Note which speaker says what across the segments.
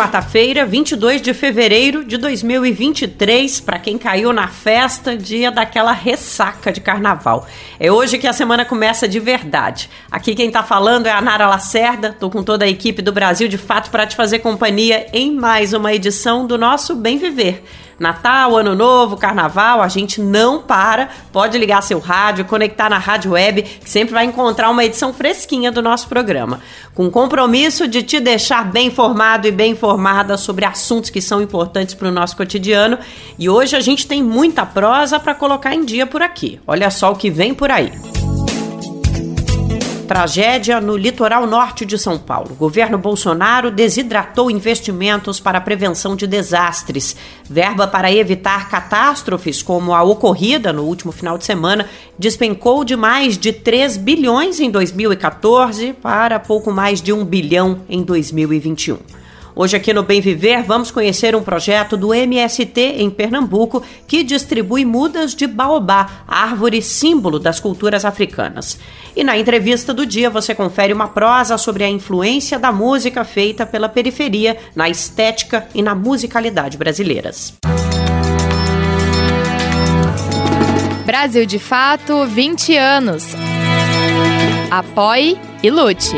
Speaker 1: Quarta-feira, 22 de fevereiro de 2023, para quem caiu na festa, dia daquela ressaca de carnaval. É hoje que a semana começa de verdade. Aqui quem tá falando é a Nara Lacerda, tô com toda a equipe do Brasil de Fato para te fazer companhia em mais uma edição do nosso Bem Viver. Natal, Ano Novo, Carnaval, a gente não para. Pode ligar seu rádio, conectar na rádio web, que sempre vai encontrar uma edição fresquinha do nosso programa. Com compromisso de te deixar bem informado e bem informada sobre assuntos que são importantes para o nosso cotidiano. E hoje a gente tem muita prosa para colocar em dia por aqui. Olha só o que vem por aí. Tragédia no litoral norte de São Paulo. O governo Bolsonaro desidratou investimentos para prevenção de desastres. Verba para evitar catástrofes, como a ocorrida no último final de semana, despencou de mais de 3 bilhões em 2014 para pouco mais de 1 bilhão em 2021. Hoje aqui no Bem Viver vamos conhecer um projeto do MST em Pernambuco que distribui mudas de baobá, árvore símbolo das culturas africanas. E na entrevista do dia você confere uma prosa sobre a influência da música feita pela periferia na estética e na musicalidade brasileiras.
Speaker 2: Brasil de Fato 20 anos. Apoie e lute.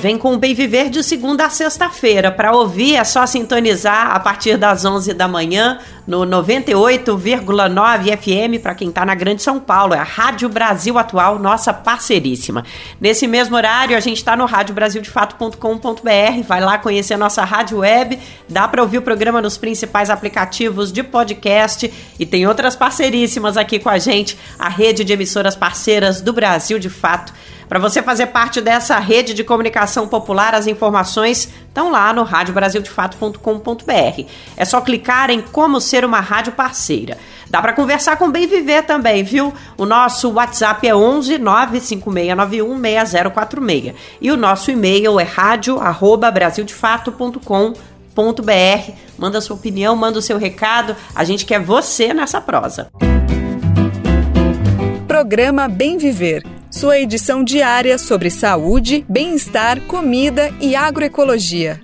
Speaker 1: Vem com o Bem Viver de segunda a sexta-feira. Para ouvir é só sintonizar a partir das 11 da manhã no 98,9 FM para quem está na Grande São Paulo. É a Rádio Brasil Atual, nossa parceiríssima. Nesse mesmo horário, a gente está no radiobrasildefato.com.br. Vai lá conhecer a nossa rádio web. Dá para ouvir o programa nos principais aplicativos de podcast e tem outras parceiríssimas aqui com a gente, a rede de emissoras parceiras do Brasil de Fato. Para você fazer parte dessa rede de comunicação popular, as informações estão lá no radiobrasildefato.com.br. É só clicar em como ser uma rádio parceira. Dá para conversar com Bem Viver também, viu? O nosso WhatsApp é 11 95691 6046 e o nosso e-mail é radio@brasildefato.com.br. Manda sua opinião, manda o seu recado. A gente quer você nessa prosa.
Speaker 3: Programa Bem Viver sua edição diária sobre saúde, bem-estar, comida e agroecologia.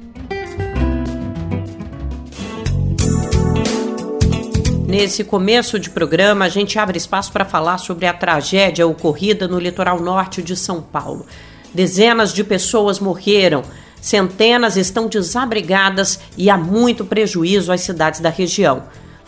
Speaker 1: Nesse começo de programa, a gente abre espaço para falar sobre a tragédia ocorrida no litoral norte de São Paulo. Dezenas de pessoas morreram, centenas estão desabrigadas e há muito prejuízo às cidades da região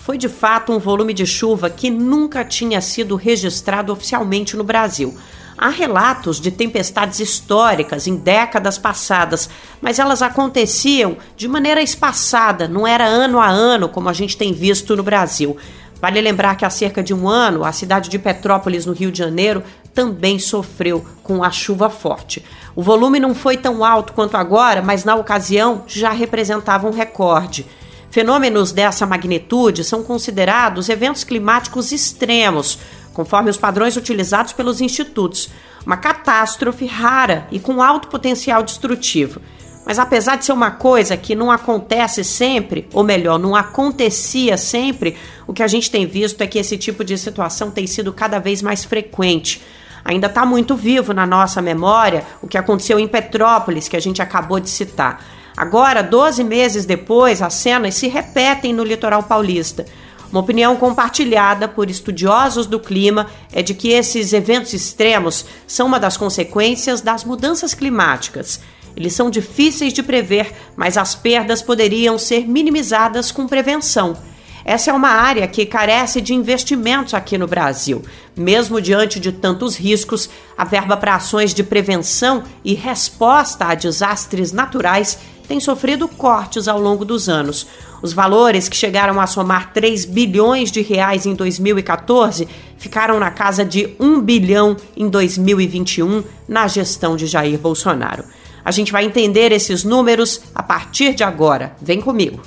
Speaker 1: foi de fato um volume de chuva que nunca tinha sido registrado oficialmente no Brasil. Há relatos de tempestades históricas em décadas passadas, mas elas aconteciam de maneira espaçada, não era ano a ano como a gente tem visto no Brasil. Vale lembrar que há cerca de um ano, a cidade de Petrópolis, no Rio de Janeiro, também sofreu com a chuva forte. O volume não foi tão alto quanto agora, mas na ocasião já representava um recorde. Fenômenos dessa magnitude são considerados eventos climáticos extremos, conforme os padrões utilizados pelos institutos. Uma catástrofe rara e com alto potencial destrutivo. Mas apesar de ser uma coisa que não acontece sempre, ou melhor, não acontecia sempre, o que a gente tem visto é que esse tipo de situação tem sido cada vez mais frequente. Ainda está muito vivo na nossa memória o que aconteceu em Petrópolis, que a gente acabou de citar. Agora, 12 meses depois, as cenas se repetem no litoral paulista. Uma opinião compartilhada por estudiosos do clima é de que esses eventos extremos são uma das consequências das mudanças climáticas. Eles são difíceis de prever, mas as perdas poderiam ser minimizadas com prevenção. Essa é uma área que carece de investimentos aqui no Brasil. Mesmo diante de tantos riscos, a verba para ações de prevenção e resposta a desastres naturais tem sofrido cortes ao longo dos anos. Os valores que chegaram a somar 3 bilhões de reais em 2014 ficaram na casa de 1 bilhão em 2021 na gestão de Jair Bolsonaro. A gente vai entender esses números a partir de agora. Vem comigo.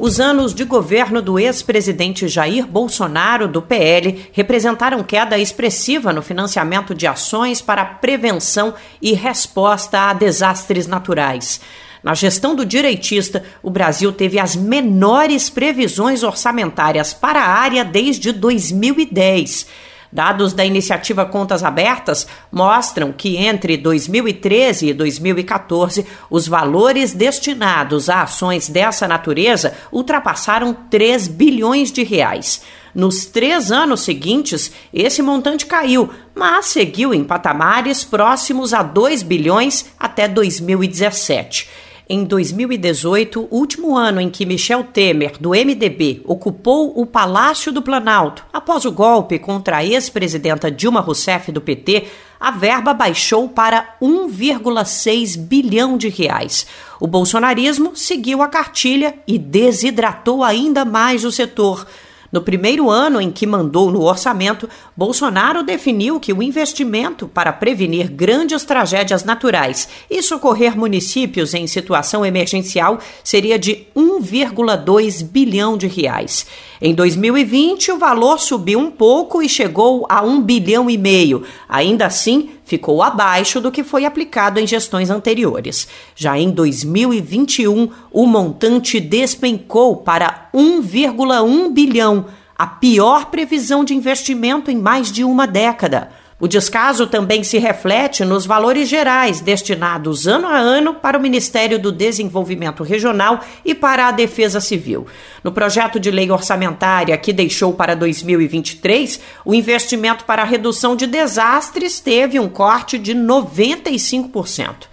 Speaker 1: Os anos de governo do ex-presidente Jair Bolsonaro, do PL, representaram queda expressiva no financiamento de ações para prevenção e resposta a desastres naturais. Na gestão do direitista, o Brasil teve as menores previsões orçamentárias para a área desde 2010. Dados da iniciativa Contas Abertas mostram que entre 2013 e 2014, os valores destinados a ações dessa natureza ultrapassaram 3 bilhões de reais. Nos três anos seguintes, esse montante caiu, mas seguiu em patamares próximos a 2 bilhões até 2017. Em 2018, último ano em que Michel Temer, do MDB, ocupou o Palácio do Planalto após o golpe contra a ex-presidenta Dilma Rousseff do PT, a verba baixou para 1,6 bilhão de reais. O bolsonarismo seguiu a cartilha e desidratou ainda mais o setor. No primeiro ano em que mandou no orçamento, Bolsonaro definiu que o investimento para prevenir grandes tragédias naturais e socorrer municípios em situação emergencial seria de 1,2 bilhão de reais. Em 2020, o valor subiu um pouco e chegou a 1 bilhão e meio. Ainda assim, ficou abaixo do que foi aplicado em gestões anteriores. Já em 2021, o montante despencou para 1,1 bilhão, a pior previsão de investimento em mais de uma década. O descaso também se reflete nos valores gerais destinados ano a ano para o Ministério do Desenvolvimento Regional e para a Defesa Civil. No projeto de lei orçamentária que deixou para 2023, o investimento para a redução de desastres teve um corte de 95%.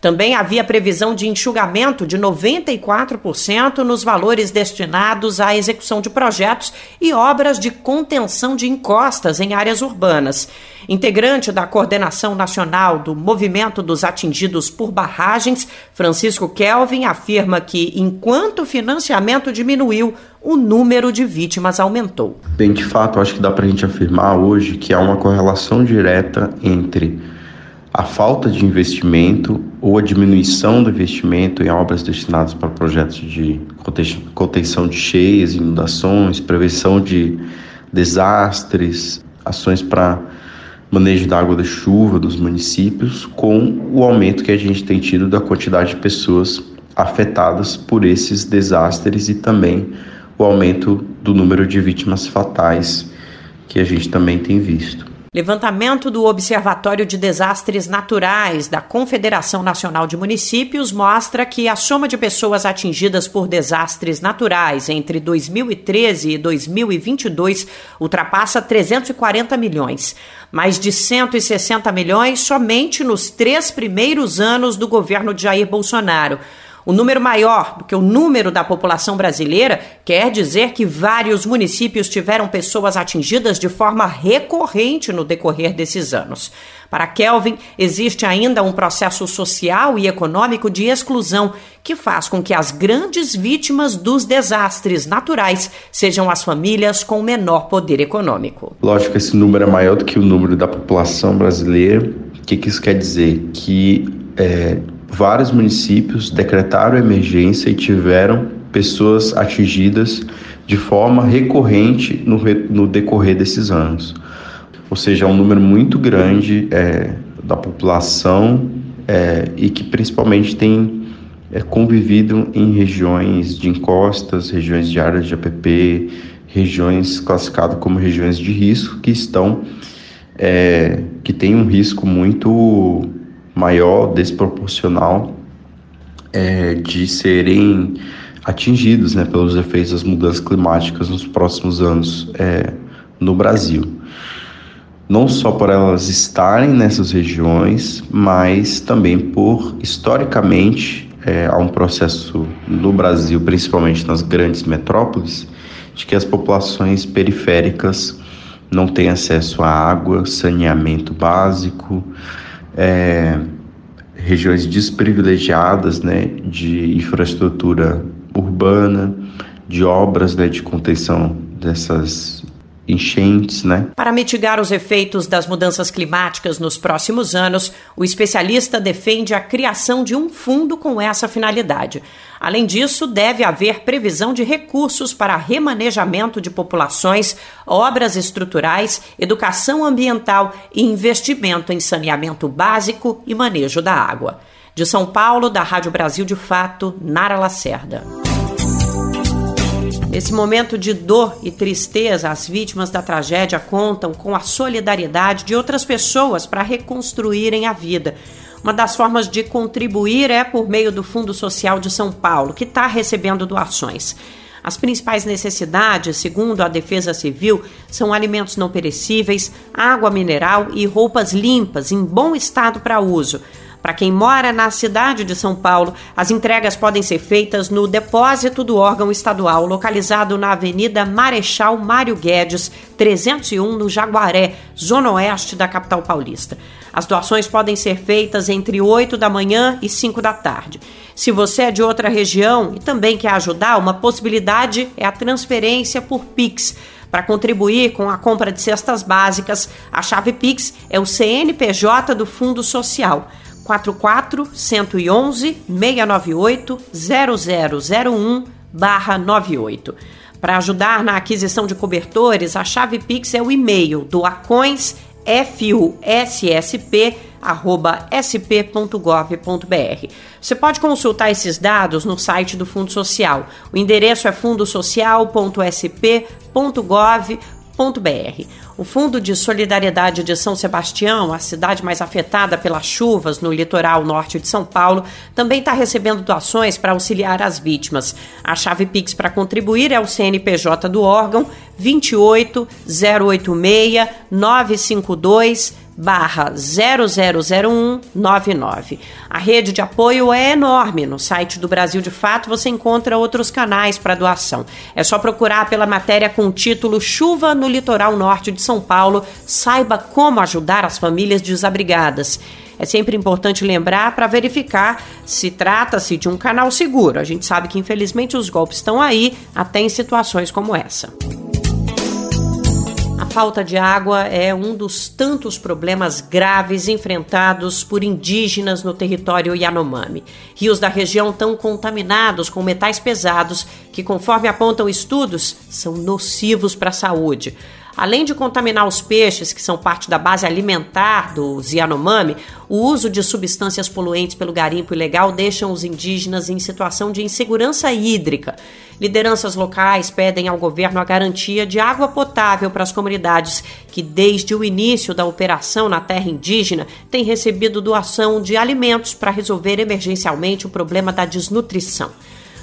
Speaker 1: Também havia previsão de enxugamento de 94% nos valores destinados à execução de projetos e obras de contenção de encostas em áreas urbanas. Integrante da coordenação nacional do Movimento dos Atingidos por Barragens, Francisco Kelvin afirma que, enquanto o financiamento diminuiu, o número de vítimas aumentou.
Speaker 4: Bem, de fato, acho que dá para a gente afirmar hoje que há uma correlação direta entre a falta de investimento ou a diminuição do investimento em obras destinadas para projetos de contenção de cheias, inundações, prevenção de desastres, ações para manejo da água da chuva dos municípios, com o aumento que a gente tem tido da quantidade de pessoas afetadas por esses desastres e também o aumento do número de vítimas fatais que a gente também tem visto.
Speaker 1: Levantamento do Observatório de Desastres Naturais da Confederação Nacional de Municípios mostra que a soma de pessoas atingidas por desastres naturais entre 2013 e 2022 ultrapassa 340 milhões. Mais de 160 milhões somente nos três primeiros anos do governo de Jair Bolsonaro. O número maior do que o número da população brasileira quer dizer que vários municípios tiveram pessoas atingidas de forma recorrente no decorrer desses anos. Para Kelvin, existe ainda um processo social e econômico de exclusão que faz com que as grandes vítimas dos desastres naturais sejam as famílias com menor poder econômico.
Speaker 4: Lógico esse número é maior do que o número da população brasileira. O que, que isso quer dizer? Que é, vários municípios decretaram emergência e tiveram pessoas atingidas de forma recorrente no, no decorrer desses anos. Ou seja, é um número muito grande é, da população é, e que principalmente tem é, convivido em regiões de encostas, regiões de áreas de APP, regiões classificadas como regiões de risco que estão é, que têm um risco muito maior, desproporcional, é, de serem atingidos né, pelos efeitos das mudanças climáticas nos próximos anos é, no Brasil. Não só por elas estarem nessas regiões, mas também por, historicamente, é, há um processo no Brasil, principalmente nas grandes metrópoles, de que as populações periféricas não têm acesso a água, saneamento básico, é, regiões desprivilegiadas né, de infraestrutura urbana, de obras né, de contenção dessas enchentes, né?
Speaker 1: Para mitigar os efeitos das mudanças climáticas nos próximos anos, o especialista defende a criação de um fundo com essa finalidade. Além disso, deve haver previsão de recursos para remanejamento de populações, obras estruturais, educação ambiental e investimento em saneamento básico e manejo da água. De São Paulo, da Rádio Brasil de Fato, Nara Lacerda. Nesse momento de dor e tristeza, as vítimas da tragédia contam com a solidariedade de outras pessoas para reconstruírem a vida. Uma das formas de contribuir é por meio do Fundo Social de São Paulo, que está recebendo doações. As principais necessidades, segundo a Defesa Civil, são alimentos não perecíveis, água mineral e roupas limpas, em bom estado para uso. Para quem mora na cidade de São Paulo, as entregas podem ser feitas no depósito do órgão estadual, localizado na Avenida Marechal Mário Guedes, 301, no Jaguaré, zona oeste da capital paulista. As doações podem ser feitas entre 8 da manhã e 5 da tarde. Se você é de outra região e também quer ajudar, uma possibilidade é a transferência por Pix. Para contribuir com a compra de cestas básicas, a chave Pix é o CNPJ do Fundo Social. 44 111 698 0001 98. Para ajudar na aquisição de cobertores, a chave Pix é o e-mail do Acões. Você pode consultar esses dados no site do Fundo Social. O endereço é fundosocial.sp.gov.br o Fundo de Solidariedade de São Sebastião, a cidade mais afetada pelas chuvas no litoral norte de São Paulo, também está recebendo doações para auxiliar as vítimas. A chave Pix para contribuir é o CNPJ do órgão 28 086 952 barra 000199. A rede de apoio é enorme. No site do Brasil de Fato você encontra outros canais para doação. É só procurar pela matéria com o título Chuva no litoral norte de São Paulo. Saiba como ajudar as famílias desabrigadas. É sempre importante lembrar para verificar se trata-se de um canal seguro. A gente sabe que infelizmente os golpes estão aí, até em situações como essa falta de água é um dos tantos problemas graves enfrentados por indígenas no território Yanomami. Rios da região estão contaminados com metais pesados que, conforme apontam estudos, são nocivos para a saúde. Além de contaminar os peixes, que são parte da base alimentar dos Yanomami, o uso de substâncias poluentes pelo garimpo ilegal deixam os indígenas em situação de insegurança hídrica. Lideranças locais pedem ao governo a garantia de água potável para as comunidades que, desde o início da operação na terra indígena, têm recebido doação de alimentos para resolver emergencialmente o problema da desnutrição.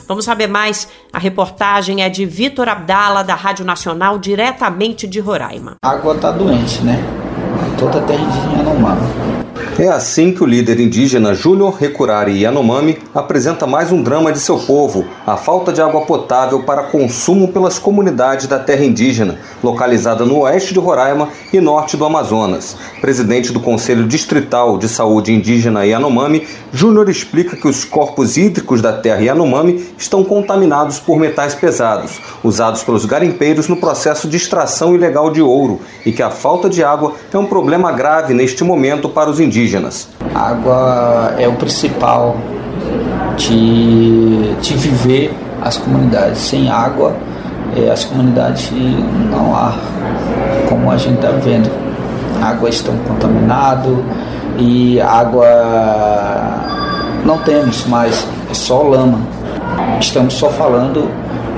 Speaker 1: Vamos saber mais. A reportagem é de Vitor Abdala, da Rádio Nacional, diretamente de Roraima.
Speaker 5: A água está doente, né? Toda a terra indígena não mama.
Speaker 6: É assim que o líder indígena Júnior Recurari Yanomami apresenta mais um drama de seu povo, a falta de água potável para consumo pelas comunidades da terra indígena, localizada no oeste de Roraima e norte do Amazonas. Presidente do Conselho Distrital de Saúde Indígena Yanomami, Júnior explica que os corpos hídricos da terra Yanomami estão contaminados por metais pesados, usados pelos garimpeiros no processo de extração ilegal de ouro, e que a falta de água é um problema grave neste momento para os indígenas indígenas.
Speaker 5: A água é o principal de, de viver as comunidades. Sem água, é, as comunidades não há como a gente está vendo. Água estão contaminado e água não temos mais, é só lama. Estamos só falando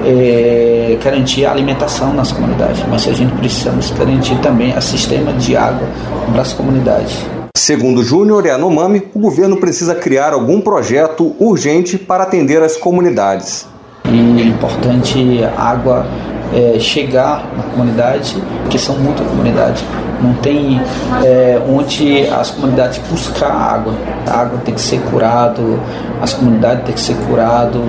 Speaker 5: é, garantir a alimentação nas comunidades, mas a gente precisamos garantir também o sistema de água para as comunidades.
Speaker 6: Segundo Júnior e Anomami, o governo precisa criar algum projeto urgente para atender as comunidades.
Speaker 5: E é importante a água é, chegar na comunidade, porque são muitas comunidades. Não tem é, onde as comunidades buscar água. A água tem que ser curado, as comunidades têm que ser curado.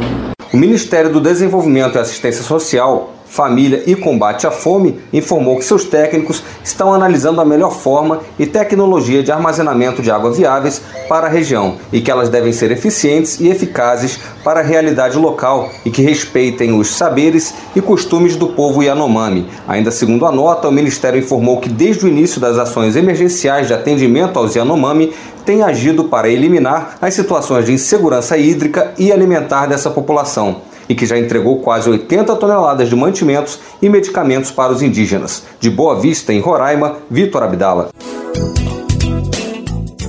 Speaker 6: O Ministério do Desenvolvimento e Assistência Social Família e Combate à Fome informou que seus técnicos estão analisando a melhor forma e tecnologia de armazenamento de água viáveis para a região e que elas devem ser eficientes e eficazes para a realidade local e que respeitem os saberes e costumes do povo Yanomami. Ainda segundo a nota, o Ministério informou que desde o início das ações emergenciais de atendimento aos Yanomami tem agido para eliminar as situações de insegurança hídrica e alimentar dessa população e que já entregou quase 80 toneladas de mantimentos e medicamentos para os indígenas. De Boa Vista, em Roraima, Vitor Abdala.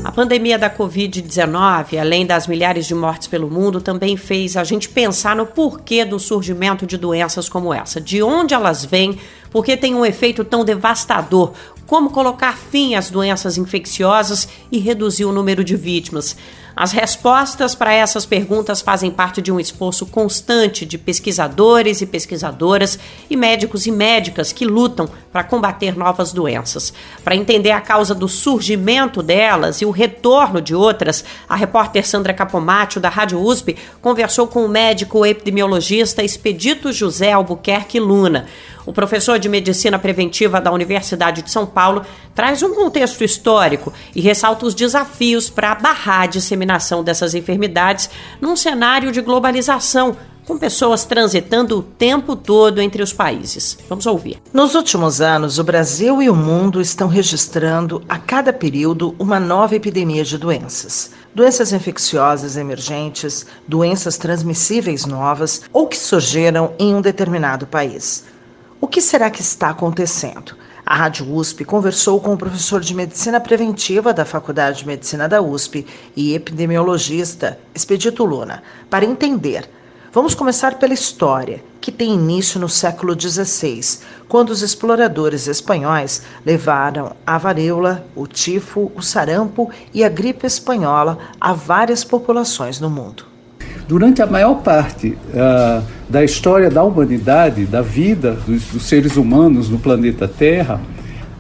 Speaker 1: A pandemia da Covid-19, além das milhares de mortes pelo mundo, também fez a gente pensar no porquê do surgimento de doenças como essa, de onde elas vêm, por que tem um efeito tão devastador, como colocar fim às doenças infecciosas e reduzir o número de vítimas. As respostas para essas perguntas fazem parte de um esforço constante de pesquisadores e pesquisadoras e médicos e médicas que lutam para combater novas doenças. Para entender a causa do surgimento delas e o retorno de outras, a repórter Sandra Capomatto, da Rádio USP, conversou com o médico epidemiologista Expedito José Albuquerque Luna. O professor de medicina preventiva da Universidade de São Paulo traz um contexto histórico e ressalta os desafios para barrar a disseminação dessas enfermidades num cenário de globalização, com pessoas transitando o tempo todo entre os países. Vamos ouvir.
Speaker 7: Nos últimos anos, o Brasil e o mundo estão registrando a cada período uma nova epidemia de doenças. Doenças infecciosas emergentes, doenças transmissíveis novas ou que surgiram em um determinado país. O que será que está acontecendo? A Rádio USP conversou com o professor de Medicina Preventiva da Faculdade de Medicina da USP e epidemiologista Expedito Luna para entender. Vamos começar pela história, que tem início no século XVI, quando os exploradores espanhóis levaram a varíola, o tifo, o sarampo e a gripe espanhola a várias populações no mundo.
Speaker 8: Durante a maior parte uh, da história da humanidade, da vida dos, dos seres humanos no planeta Terra,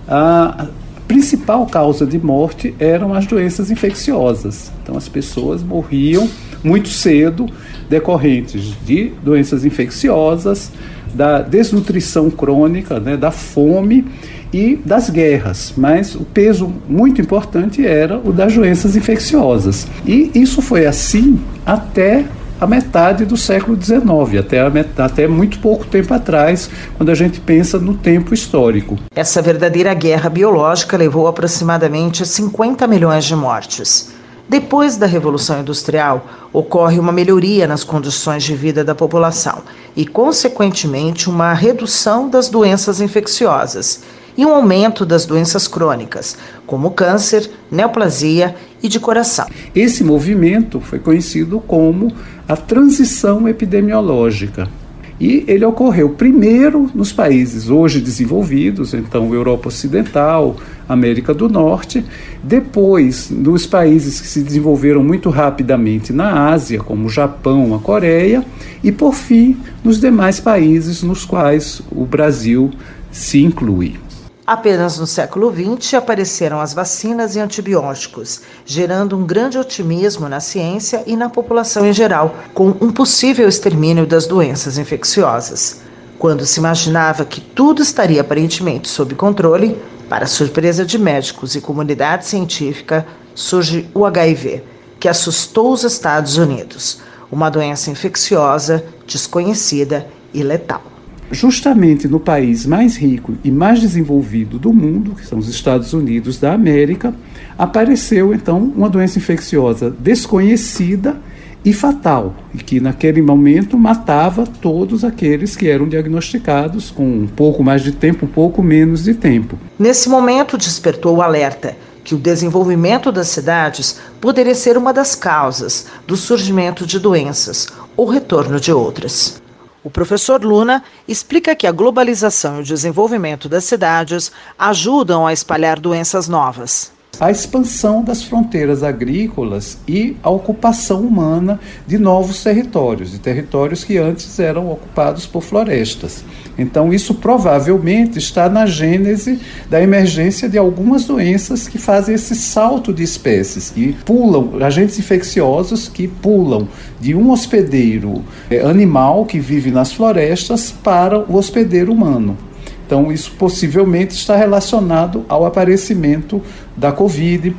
Speaker 8: a principal causa de morte eram as doenças infecciosas. Então, as pessoas morriam muito cedo decorrentes de doenças infecciosas, da desnutrição crônica, né, da fome e das guerras, mas o peso muito importante era o das doenças infecciosas. E isso foi assim até a metade do século XIX, até, até muito pouco tempo atrás, quando a gente pensa no tempo histórico.
Speaker 7: Essa verdadeira guerra biológica levou aproximadamente 50 milhões de mortes. Depois da Revolução Industrial, ocorre uma melhoria nas condições de vida da população e, consequentemente, uma redução das doenças infecciosas e um aumento das doenças crônicas, como câncer, neoplasia e de coração.
Speaker 8: Esse movimento foi conhecido como a transição epidemiológica. E ele ocorreu primeiro nos países hoje desenvolvidos, então Europa Ocidental, América do Norte, depois nos países que se desenvolveram muito rapidamente na Ásia, como o Japão, a Coreia, e por fim nos demais países nos quais o Brasil se inclui.
Speaker 7: Apenas no século XX apareceram as vacinas e antibióticos, gerando um grande otimismo na ciência e na população em geral, com um possível extermínio das doenças infecciosas. Quando se imaginava que tudo estaria aparentemente sob controle, para surpresa de médicos e comunidade científica, surge o HIV, que assustou os Estados Unidos, uma doença infecciosa, desconhecida e letal
Speaker 8: justamente no país mais rico e mais desenvolvido do mundo, que são os Estados Unidos da América, apareceu então uma doença infecciosa desconhecida e fatal, e que naquele momento matava todos aqueles que eram diagnosticados com um pouco mais de tempo, um pouco menos de tempo.
Speaker 7: Nesse momento despertou o alerta que o desenvolvimento das cidades poderia ser uma das causas do surgimento de doenças ou retorno de outras. O professor Luna explica que a globalização e o desenvolvimento das cidades ajudam a espalhar doenças novas.
Speaker 8: A expansão das fronteiras agrícolas e a ocupação humana de novos territórios, de territórios que antes eram ocupados por florestas. Então, isso provavelmente está na gênese da emergência de algumas doenças que fazem esse salto de espécies, que pulam, agentes infecciosos que pulam de um hospedeiro eh, animal que vive nas florestas para o hospedeiro humano. Então, isso possivelmente está relacionado ao aparecimento da Covid,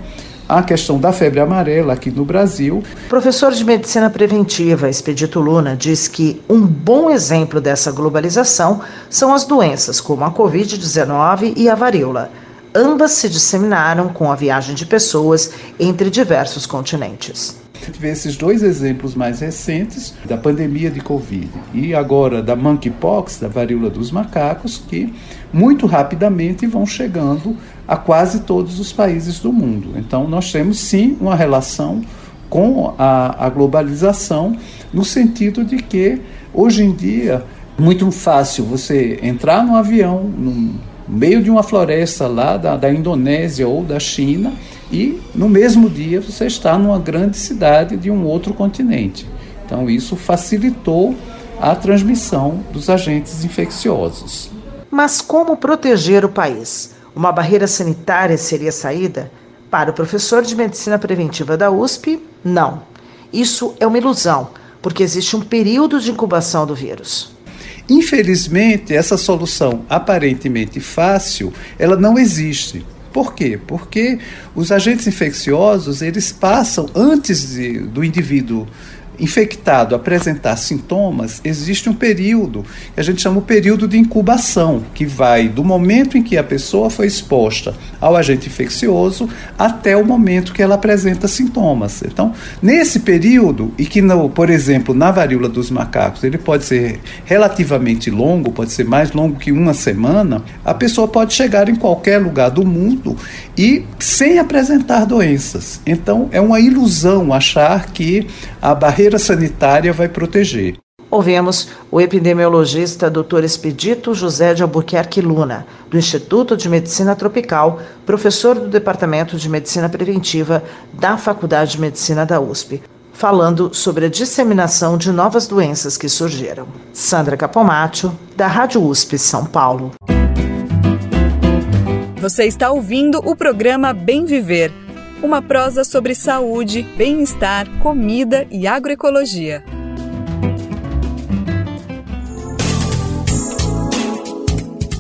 Speaker 8: a questão da febre amarela aqui no Brasil.
Speaker 7: Professor de Medicina Preventiva, Expedito Luna, diz que um bom exemplo dessa globalização são as doenças como a Covid-19 e a varíola. Ambas se disseminaram com a viagem de pessoas entre diversos continentes
Speaker 8: vê esses dois exemplos mais recentes da pandemia de Covid e agora da monkeypox, da varíola dos macacos, que muito rapidamente vão chegando a quase todos os países do mundo. Então, nós temos sim uma relação com a, a globalização, no sentido de que hoje em dia muito fácil você entrar num avião, no meio de uma floresta lá da, da Indonésia ou da China e no mesmo dia você está numa grande cidade de um outro continente. Então isso facilitou a transmissão dos agentes infecciosos.
Speaker 7: Mas como proteger o país? Uma barreira sanitária seria saída? Para o professor de medicina preventiva da USP, não. Isso é uma ilusão, porque existe um período de incubação do vírus.
Speaker 8: Infelizmente, essa solução aparentemente fácil, ela não existe. Por quê? Porque os agentes infecciosos, eles passam antes de, do indivíduo infectado apresentar sintomas, existe um período que a gente chama o período de incubação, que vai do momento em que a pessoa foi exposta ao agente infeccioso até o momento que ela apresenta sintomas. Então, nesse período, e que, no, por exemplo, na varíola dos macacos, ele pode ser relativamente longo, pode ser mais longo que uma semana, a pessoa pode chegar em qualquer lugar do mundo e sem apresentar doenças. Então, é uma ilusão achar que a barreira sanitária vai proteger.
Speaker 7: Ouvemos o epidemiologista Dr. Expedito José de Albuquerque Luna, do Instituto de Medicina Tropical, professor do Departamento de Medicina Preventiva da Faculdade de Medicina da USP, falando sobre a disseminação de novas doenças que surgiram. Sandra Capomatto, da Rádio USP São Paulo.
Speaker 3: Você está ouvindo o programa Bem Viver, uma prosa sobre saúde, bem-estar, comida e agroecologia.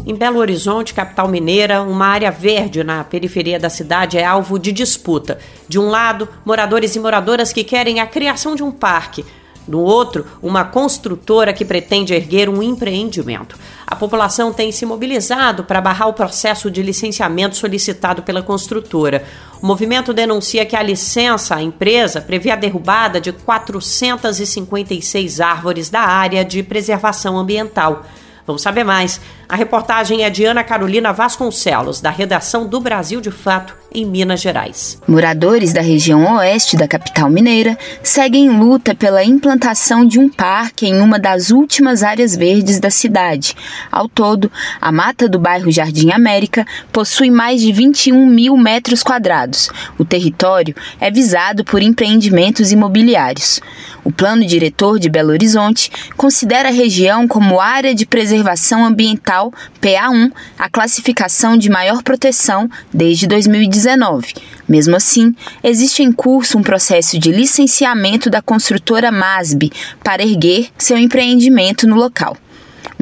Speaker 1: Em Belo Horizonte, capital mineira, uma área verde na periferia da cidade é alvo de disputa. De um lado, moradores e moradoras que querem a criação de um parque. No outro, uma construtora que pretende erguer um empreendimento. A população tem se mobilizado para barrar o processo de licenciamento solicitado pela construtora. O movimento denuncia que a licença à empresa prevê a derrubada de 456 árvores da área de preservação ambiental. Vamos saber mais. A reportagem é de Ana Carolina Vasconcelos, da redação do Brasil de Fato, em Minas Gerais.
Speaker 9: Moradores da região oeste da capital mineira seguem luta pela implantação de um parque em uma das últimas áreas verdes da cidade. Ao todo, a mata do bairro Jardim América possui mais de 21 mil metros quadrados. O território é visado por empreendimentos imobiliários. O plano diretor de Belo Horizonte considera a região como área de preservação ambiental PA1, a classificação de maior proteção desde 2019. Mesmo assim, existe em curso um processo de licenciamento da construtora MASB para erguer seu empreendimento no local.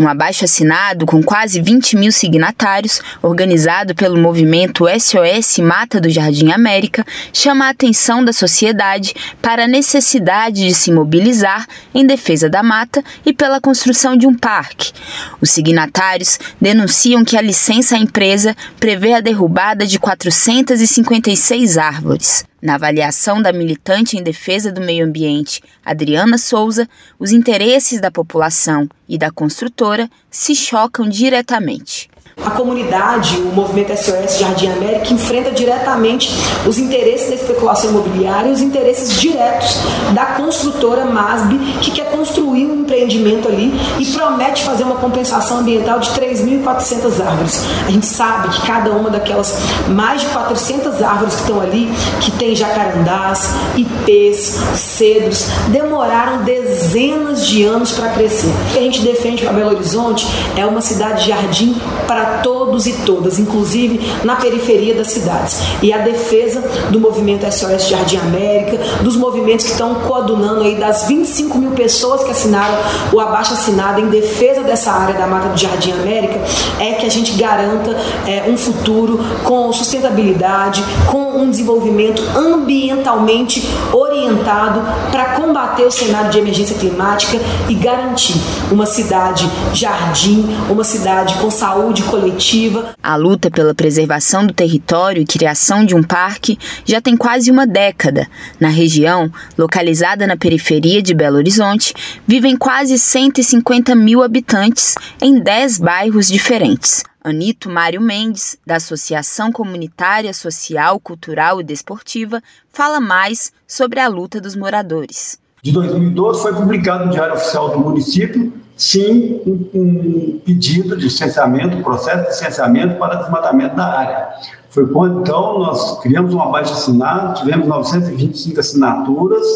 Speaker 9: Um abaixo assinado com quase 20 mil signatários, organizado pelo movimento SOS Mata do Jardim América, chama a atenção da sociedade para a necessidade de se mobilizar em defesa da mata e pela construção de um parque. Os signatários denunciam que a licença à empresa prevê a derrubada de 456 árvores. Na avaliação da militante em defesa do meio ambiente, Adriana Souza, os interesses da população e da construtora se chocam diretamente.
Speaker 10: A comunidade, o movimento SOS Jardim América, enfrenta diretamente os interesses da especulação imobiliária e os interesses diretos da construtora MASB, que quer construir um empreendimento ali e promete fazer uma compensação ambiental de 3.400 árvores. A gente sabe que cada uma daquelas mais de 400 árvores que estão ali, que tem jacarandás, ipês, cedros, demoraram dezenas de anos para crescer. O que a gente defende para Belo Horizonte é uma cidade jardim para todos e todas, inclusive na periferia das cidades. E a defesa do movimento SOS Jardim América, dos movimentos que estão coadunando aí das 25 mil pessoas que assinaram o abaixo assinado em defesa dessa área da Mata do Jardim América, é que a gente garanta é, um futuro com sustentabilidade, com um desenvolvimento ambientalmente orientado para combater o cenário de emergência climática e garantir uma cidade jardim, uma cidade com saúde coletiva.
Speaker 9: A luta pela preservação do território e criação de um parque já tem quase uma década. Na região, localizada na periferia de Belo Horizonte, vivem quase 150 mil habitantes em 10 bairros diferentes. Anito Mário Mendes, da Associação Comunitária Social, Cultural e Desportiva, fala mais sobre a luta dos moradores.
Speaker 11: De 2012 foi publicado no Diário Oficial do município, sim, um, um pedido de licenciamento, processo de licenciamento para desmatamento da área. Foi quando então nós criamos uma base assinada, tivemos 925 assinaturas,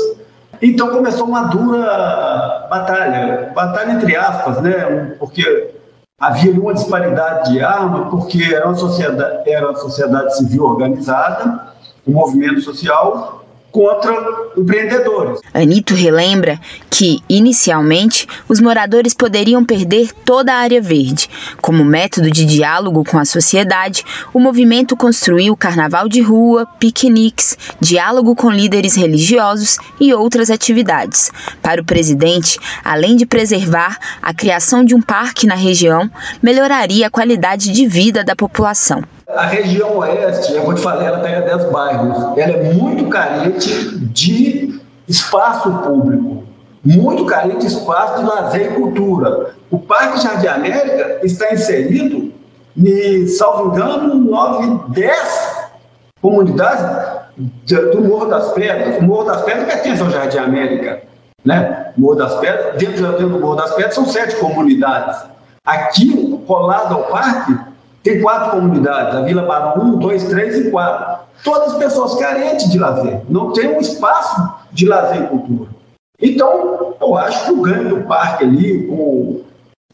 Speaker 11: então começou uma dura batalha, batalha entre aspas, né? Porque havia uma disparidade de arma, porque era uma sociedade, era uma sociedade civil organizada, um movimento social contra empreendedores.
Speaker 9: Anito relembra que, inicialmente, os moradores poderiam perder toda a área verde. Como método de diálogo com a sociedade, o movimento construiu carnaval de rua, piqueniques, diálogo com líderes religiosos e outras atividades. Para o presidente, além de preservar, a criação de um parque na região melhoraria a qualidade de vida da população.
Speaker 11: A região oeste, eu vou te falar, ela pega 10 bairros. Ela é muito carente de espaço público, muito carente de espaço de lazer e cultura. O Parque Jardim América está inserido, me salvo engano, 9, 10 comunidades do Morro das Pedras. O Morro das Pedras pertence ao Jardim América. Né? Morro das Pedras, dentro, dentro do Morro das Pedras são sete comunidades. Aqui, colado ao parque, tem quatro comunidades, a Vila Barão 1, 2, 3 e 4. Todas pessoas carentes de lazer, não tem um espaço de lazer e cultura. Então, eu acho que o ganho do parque ali, com,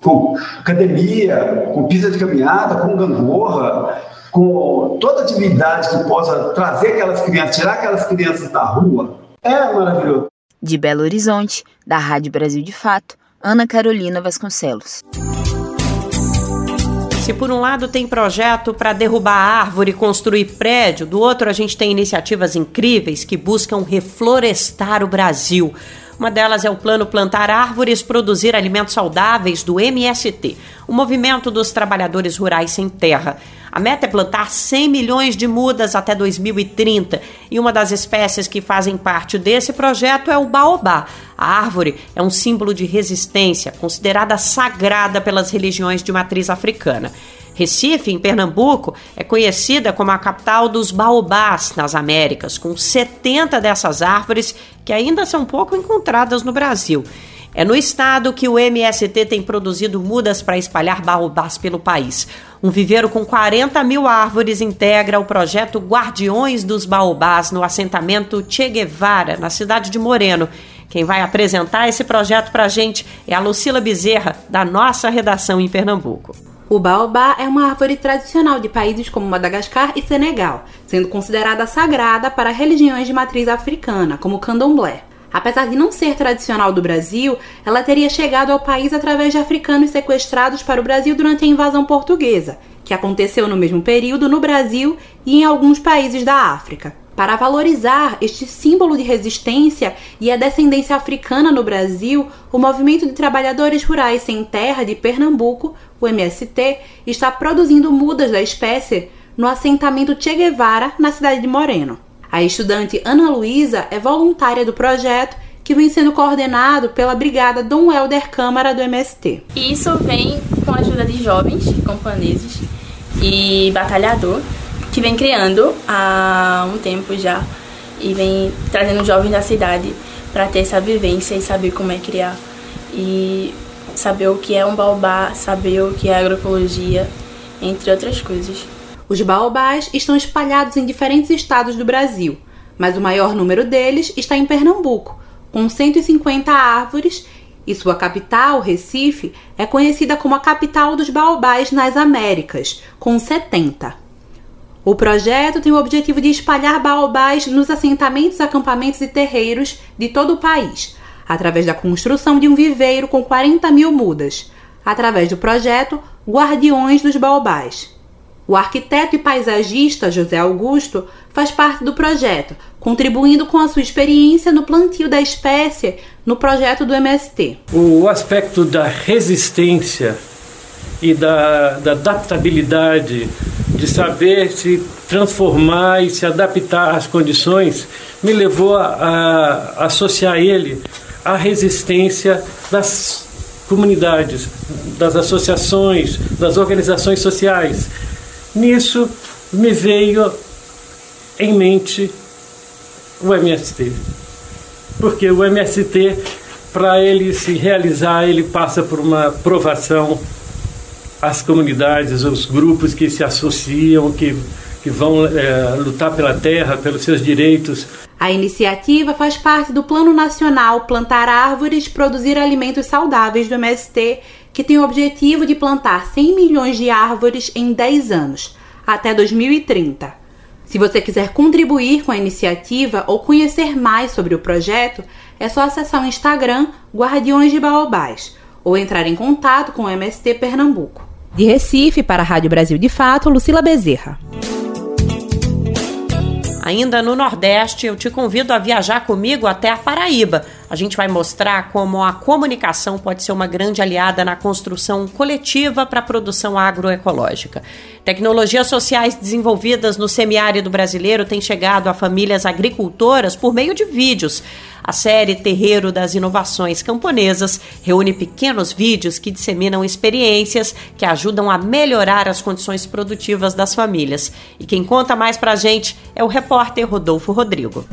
Speaker 11: com academia, com pista de caminhada, com gangorra, com toda atividade que possa trazer aquelas crianças, tirar aquelas crianças da rua, é maravilhoso.
Speaker 9: De Belo Horizonte, da Rádio Brasil de Fato, Ana Carolina Vasconcelos.
Speaker 1: Se por um lado tem projeto para derrubar árvore e construir prédio, do outro a gente tem iniciativas incríveis que buscam reflorestar o Brasil. Uma delas é o Plano Plantar Árvores Produzir Alimentos Saudáveis do MST, o Movimento dos Trabalhadores Rurais Sem Terra. A meta é plantar 100 milhões de mudas até 2030 e uma das espécies que fazem parte desse projeto é o baobá. A árvore é um símbolo de resistência, considerada sagrada pelas religiões de matriz africana. Recife, em Pernambuco, é conhecida como a capital dos baobás nas Américas, com 70 dessas árvores que ainda são pouco encontradas no Brasil. É no estado que o MST tem produzido mudas para espalhar baobás pelo país. Um viveiro com 40 mil árvores integra o projeto Guardiões dos Baobás no assentamento Che Guevara, na cidade de Moreno. Quem vai apresentar esse projeto para a gente é a Lucila Bezerra, da nossa redação em Pernambuco.
Speaker 12: O baobá é uma árvore tradicional de países como Madagascar e Senegal, sendo considerada sagrada para religiões de matriz africana, como o candomblé. Apesar de não ser tradicional do Brasil, ela teria chegado ao país através de africanos sequestrados para o Brasil durante a invasão portuguesa, que aconteceu no mesmo período no Brasil e em alguns países da África. Para valorizar este símbolo de resistência e a descendência africana no Brasil, o Movimento de Trabalhadores Rurais Sem Terra de Pernambuco, o MST, está produzindo mudas da espécie no assentamento Che Guevara, na cidade de Moreno. A estudante Ana Luísa é voluntária do projeto que vem sendo coordenado pela Brigada Dom Helder Câmara do MST.
Speaker 13: Isso vem com a ajuda de jovens camponeses e batalhador que vem criando há um tempo já e vem trazendo jovens da cidade para ter essa vivência e saber como é criar e saber o que é um baobá, saber o que é agroecologia, entre outras coisas.
Speaker 12: Os baobás estão espalhados em diferentes estados do Brasil, mas o maior número deles está em Pernambuco, com 150 árvores, e sua capital, Recife, é conhecida como a capital dos baobás nas Américas, com 70. O projeto tem o objetivo de espalhar baobás nos assentamentos, acampamentos e terreiros de todo o país, através da construção de um viveiro com 40 mil mudas, através do projeto Guardiões dos Baobás. O arquiteto e paisagista José Augusto faz parte do projeto, contribuindo com a sua experiência no plantio da espécie no projeto do MST.
Speaker 14: O aspecto da resistência e da, da adaptabilidade, de saber se transformar e se adaptar às condições, me levou a, a associar ele à resistência das comunidades, das associações, das organizações sociais. Nisso me veio em mente o MST. Porque o MST, para ele se realizar, ele passa por uma aprovação às comunidades, os grupos que se associam, que, que vão é, lutar pela terra, pelos seus direitos.
Speaker 12: A iniciativa faz parte do Plano Nacional Plantar Árvores Produzir Alimentos Saudáveis do MST, que tem o objetivo de plantar 100 milhões de árvores em 10 anos, até 2030. Se você quiser contribuir com a iniciativa ou conhecer mais sobre o projeto, é só acessar o Instagram Guardiões de Baobás ou entrar em contato com o MST Pernambuco. De Recife, para a Rádio Brasil de Fato, Lucila Bezerra.
Speaker 1: Ainda no Nordeste, eu te convido a viajar comigo até a Paraíba. A gente vai mostrar como a comunicação pode ser uma grande aliada na construção coletiva para a produção agroecológica. Tecnologias sociais desenvolvidas no semiárido brasileiro têm chegado a famílias agricultoras por meio de vídeos. A série Terreiro das Inovações Camponesas reúne pequenos vídeos que disseminam experiências que ajudam a melhorar as condições produtivas das famílias. E quem conta mais pra gente é o repórter Rodolfo Rodrigo.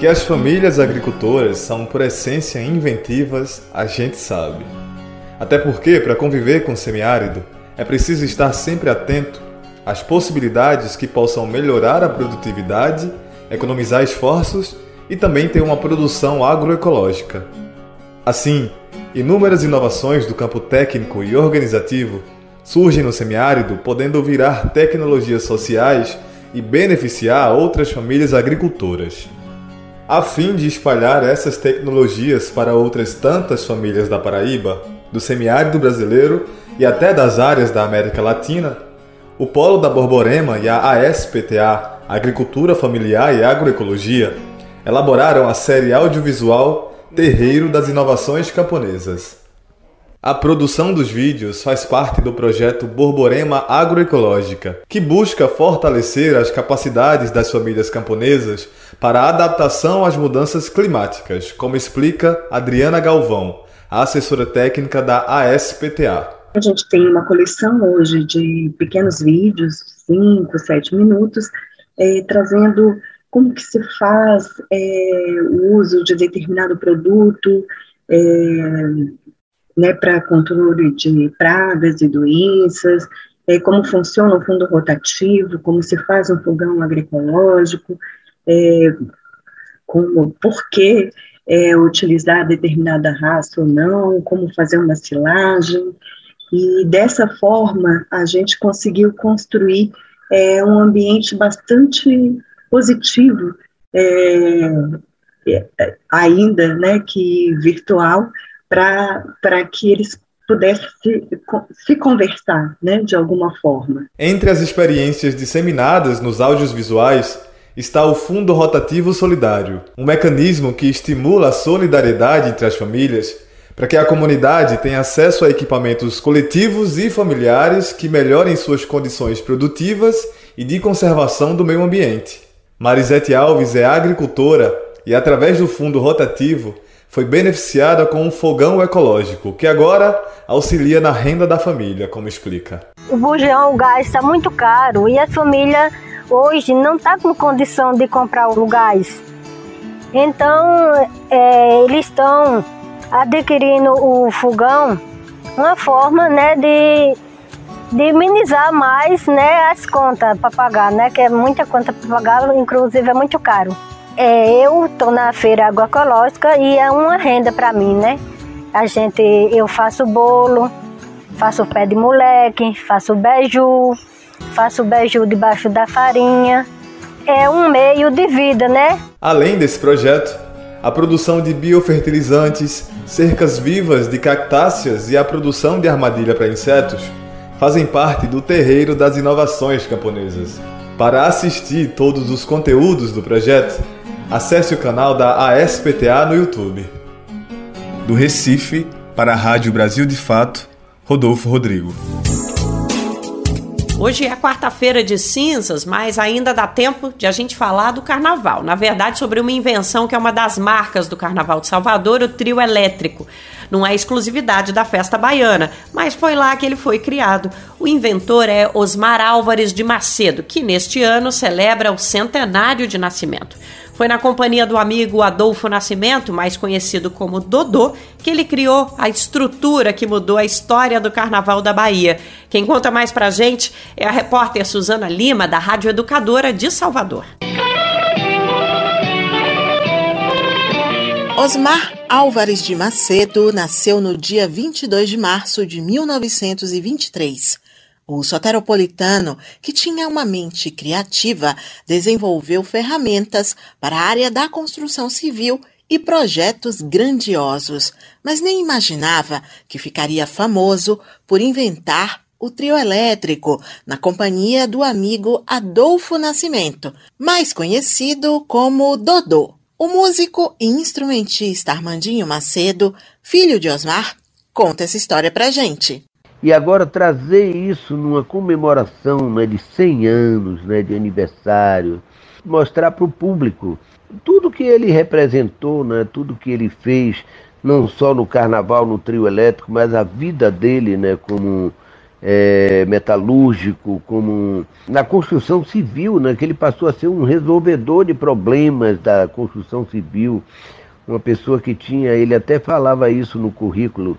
Speaker 15: Que as famílias agricultoras são, por essência, inventivas, a gente sabe. Até porque, para conviver com o semiárido, é preciso estar sempre atento às possibilidades que possam melhorar a produtividade economizar esforços e também ter uma produção agroecológica. Assim, inúmeras inovações do campo técnico e organizativo surgem no semiárido, podendo virar tecnologias sociais e beneficiar outras famílias agricultoras. A fim de espalhar essas tecnologias para outras tantas famílias da Paraíba, do semiárido brasileiro e até das áreas da América Latina, o Polo da Borborema e a ASPTA Agricultura Familiar e Agroecologia, elaboraram a série audiovisual Terreiro das Inovações Camponesas. A produção dos vídeos faz parte do projeto Borborema Agroecológica, que busca fortalecer as capacidades das famílias camponesas para a adaptação às mudanças climáticas, como explica Adriana Galvão, assessora técnica da ASPTA.
Speaker 16: A gente tem uma coleção hoje de pequenos vídeos, 5, 7 minutos, é, trazendo como que se faz é, o uso de determinado produto é, né, para controle de pragas e doenças, é, como funciona o fundo rotativo, como se faz um fogão agroecológico, é, como, por que é, utilizar determinada raça ou não, como fazer uma silagem, e dessa forma a gente conseguiu construir é um ambiente bastante positivo, é, é, ainda né, que virtual, para que eles pudessem se, se conversar né, de alguma forma.
Speaker 15: Entre as experiências disseminadas nos áudios visuais está o Fundo Rotativo Solidário, um mecanismo que estimula a solidariedade entre as famílias para que a comunidade tenha acesso a equipamentos coletivos e familiares que melhorem suas condições produtivas e de conservação do meio ambiente. Marisete Alves é agricultora e, através do fundo rotativo, foi beneficiada com um fogão ecológico, que agora auxilia na renda da família, como explica.
Speaker 17: O bujão, o gás está muito caro e a família hoje não está com condição de comprar o gás. Então, é, eles estão adquirindo o fogão, uma forma né, de, de minimizar mais né, as contas para pagar, né, que é muita conta para pagar, inclusive é muito caro. É, eu estou na feira agroecológica e é uma renda para mim, né? A gente, eu faço bolo, faço pé de moleque, faço beiju, faço beiju debaixo da farinha. É um meio de vida, né?
Speaker 15: Além desse projeto, a produção de biofertilizantes, cercas vivas de cactáceas e a produção de armadilha para insetos fazem parte do terreiro das inovações camponesas. Para assistir todos os conteúdos do projeto, acesse o canal da ASPTA no YouTube. Do Recife, para a Rádio Brasil de Fato, Rodolfo Rodrigo.
Speaker 1: Hoje é quarta-feira de cinzas, mas ainda dá tempo de a gente falar do carnaval. Na verdade, sobre uma invenção que é uma das marcas do Carnaval de Salvador, o trio elétrico. Não é exclusividade da festa baiana, mas foi lá que ele foi criado. O inventor é Osmar Álvares de Macedo, que neste ano celebra o centenário de nascimento. Foi na companhia do amigo Adolfo Nascimento, mais conhecido como Dodô, que ele criou a estrutura que mudou a história do Carnaval da Bahia. Quem conta mais pra gente é a repórter Suzana Lima, da Rádio Educadora de Salvador.
Speaker 18: Osmar Álvares de Macedo nasceu no dia 22 de março de 1923. O soteropolitano, que tinha uma mente criativa, desenvolveu ferramentas para a área da construção civil e projetos grandiosos, mas nem imaginava que ficaria famoso por inventar o trio elétrico na companhia do amigo Adolfo Nascimento, mais conhecido como Dodô. O músico e instrumentista Armandinho Macedo, filho de Osmar, conta essa história pra gente.
Speaker 19: E agora trazer isso numa comemoração né, de 100 anos né, de aniversário, mostrar para o público tudo que ele representou, né, tudo que ele fez, não só no carnaval, no trio elétrico, mas a vida dele né, como é, metalúrgico, como na construção civil, né, que ele passou a ser um resolvedor de problemas da construção civil, uma pessoa que tinha, ele até falava isso no currículo,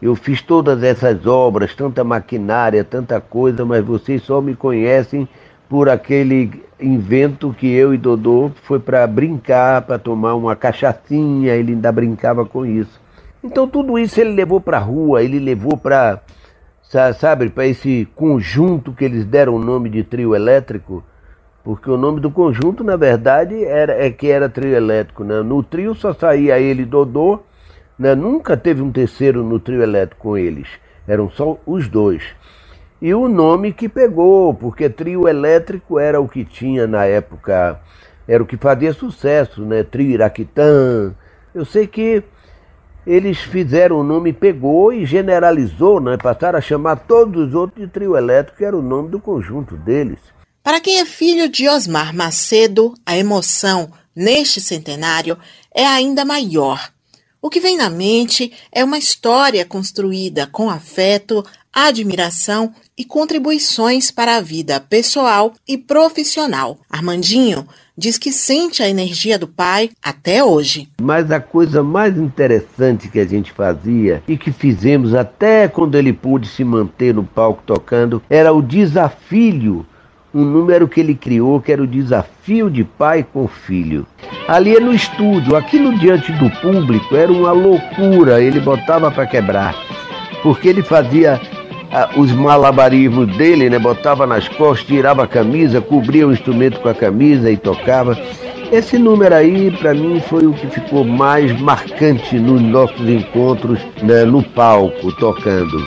Speaker 19: eu fiz todas essas obras, tanta maquinária, tanta coisa, mas vocês só me conhecem por aquele invento que eu e Dodô foi para brincar, para tomar uma cachaçinha, ele ainda brincava com isso. Então tudo isso ele levou para a rua, ele levou para, sabe, para esse conjunto que eles deram o nome de trio elétrico, porque o nome do conjunto, na verdade, era, é que era trio elétrico. Né? No trio só saía ele Dodô, né? Nunca teve um terceiro no trio elétrico com eles, eram só os dois. E o nome que pegou, porque trio elétrico era o que tinha na época, era o que fazia sucesso, né? Trio Iraquitã. Eu sei que eles fizeram o nome, pegou e generalizou, né? Passaram a chamar todos os outros de trio elétrico, que era o nome do conjunto deles.
Speaker 18: Para quem é filho de Osmar Macedo, a emoção neste centenário é ainda maior. O que vem na mente é uma história construída com afeto, admiração e contribuições para a vida pessoal e profissional. Armandinho diz que sente a energia do pai até hoje.
Speaker 19: Mas a coisa mais interessante que a gente fazia e que fizemos até quando ele pôde se manter no palco tocando era o desafio um número que ele criou, que era o desafio de pai com filho. Ali é no estúdio, aquilo diante do público era uma loucura, ele botava para quebrar, porque ele fazia ah, os malabarismos dele, né? Botava nas costas, tirava a camisa, cobria o instrumento com a camisa e tocava. Esse número aí, para mim, foi o que ficou mais marcante nos nossos encontros né, no palco, tocando.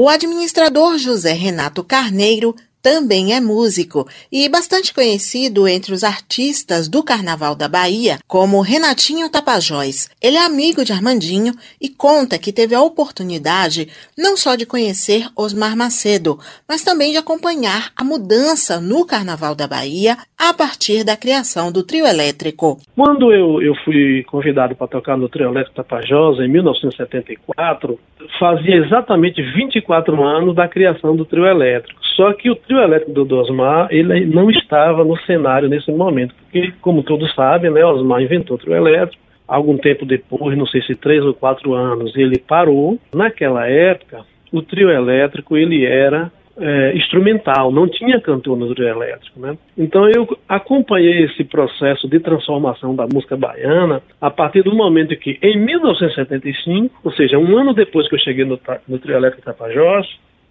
Speaker 18: O administrador José Renato Carneiro também é músico e bastante conhecido entre os artistas do Carnaval da Bahia como Renatinho Tapajós. Ele é amigo de Armandinho e conta que teve a oportunidade não só de conhecer Osmar Macedo, mas também de acompanhar a mudança no Carnaval da Bahia a partir da criação do trio elétrico.
Speaker 20: Quando eu, eu fui convidado para tocar no trio elétrico Tapajós em 1974, fazia exatamente 24 anos da criação do trio elétrico. Só que o trio elétrico do, do Osmar, ele não estava no cenário nesse momento, porque, como todos sabem, né, Osmar inventou o trio elétrico, algum tempo depois, não sei se três ou quatro anos, ele parou. Naquela época, o trio elétrico, ele era é, instrumental, não tinha cantor no trio elétrico, né? Então eu acompanhei esse processo de transformação da música baiana a partir do momento que, em 1975, ou seja, um ano depois que eu cheguei no, no trio elétrico Tapajós,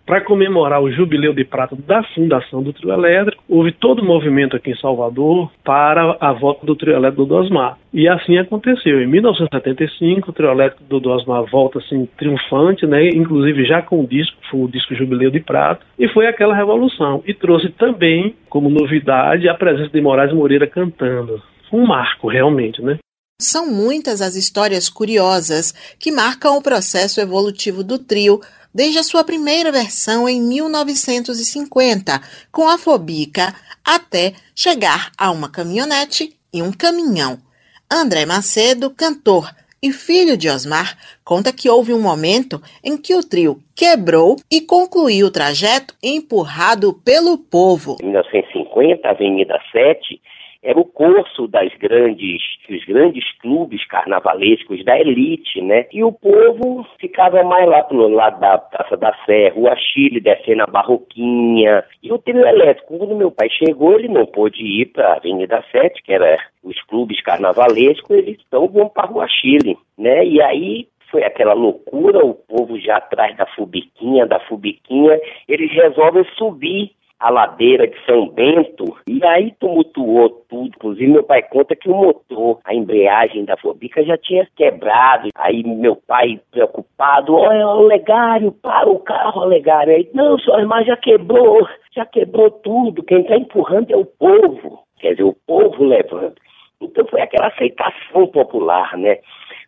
Speaker 20: para comemorar o jubileu de prata da fundação do trio elétrico, houve todo o movimento aqui em Salvador para a volta do trio elétrico do Dosmar. E assim aconteceu. Em 1975, o trio elétrico do Dosmar volta assim triunfante, né? inclusive já com o disco, foi o disco Jubileu de Prata, e foi aquela revolução. E trouxe também, como novidade, a presença de Moraes Moreira cantando. Um marco, realmente, né?
Speaker 18: São muitas as histórias curiosas que marcam o processo evolutivo do trio desde a sua primeira versão em 1950, com a Fobica, até chegar a uma caminhonete e um caminhão. André Macedo, cantor e filho de Osmar, conta que houve um momento em que o trio quebrou e concluiu o trajeto empurrado pelo povo.
Speaker 21: Em 1950, Avenida 7 era o curso das grandes, dos grandes clubes carnavalescos da elite, né? E o povo ficava mais lá pro lado da Praça da Sé, Rua Chile, descendo a Barroquinha. E o trio elétrico, quando meu pai chegou, ele não pôde ir para a Avenida 7, que era os clubes carnavalescos, eles então vão para Rua Chile, né? E aí foi aquela loucura, o povo já atrás da Fubiquinha, da Fubiquinha, eles resolvem subir a ladeira de São Bento e aí tumultuou tudo. Inclusive, meu pai conta que o motor, a embreagem da Fobica já tinha quebrado. Aí, meu pai, preocupado: Olha, Olegário, para o carro, Olegário. Aí, não, senhor, mas já quebrou, já quebrou tudo. Quem está empurrando é o povo. Quer dizer, o povo levando. Então, foi aquela aceitação popular, né,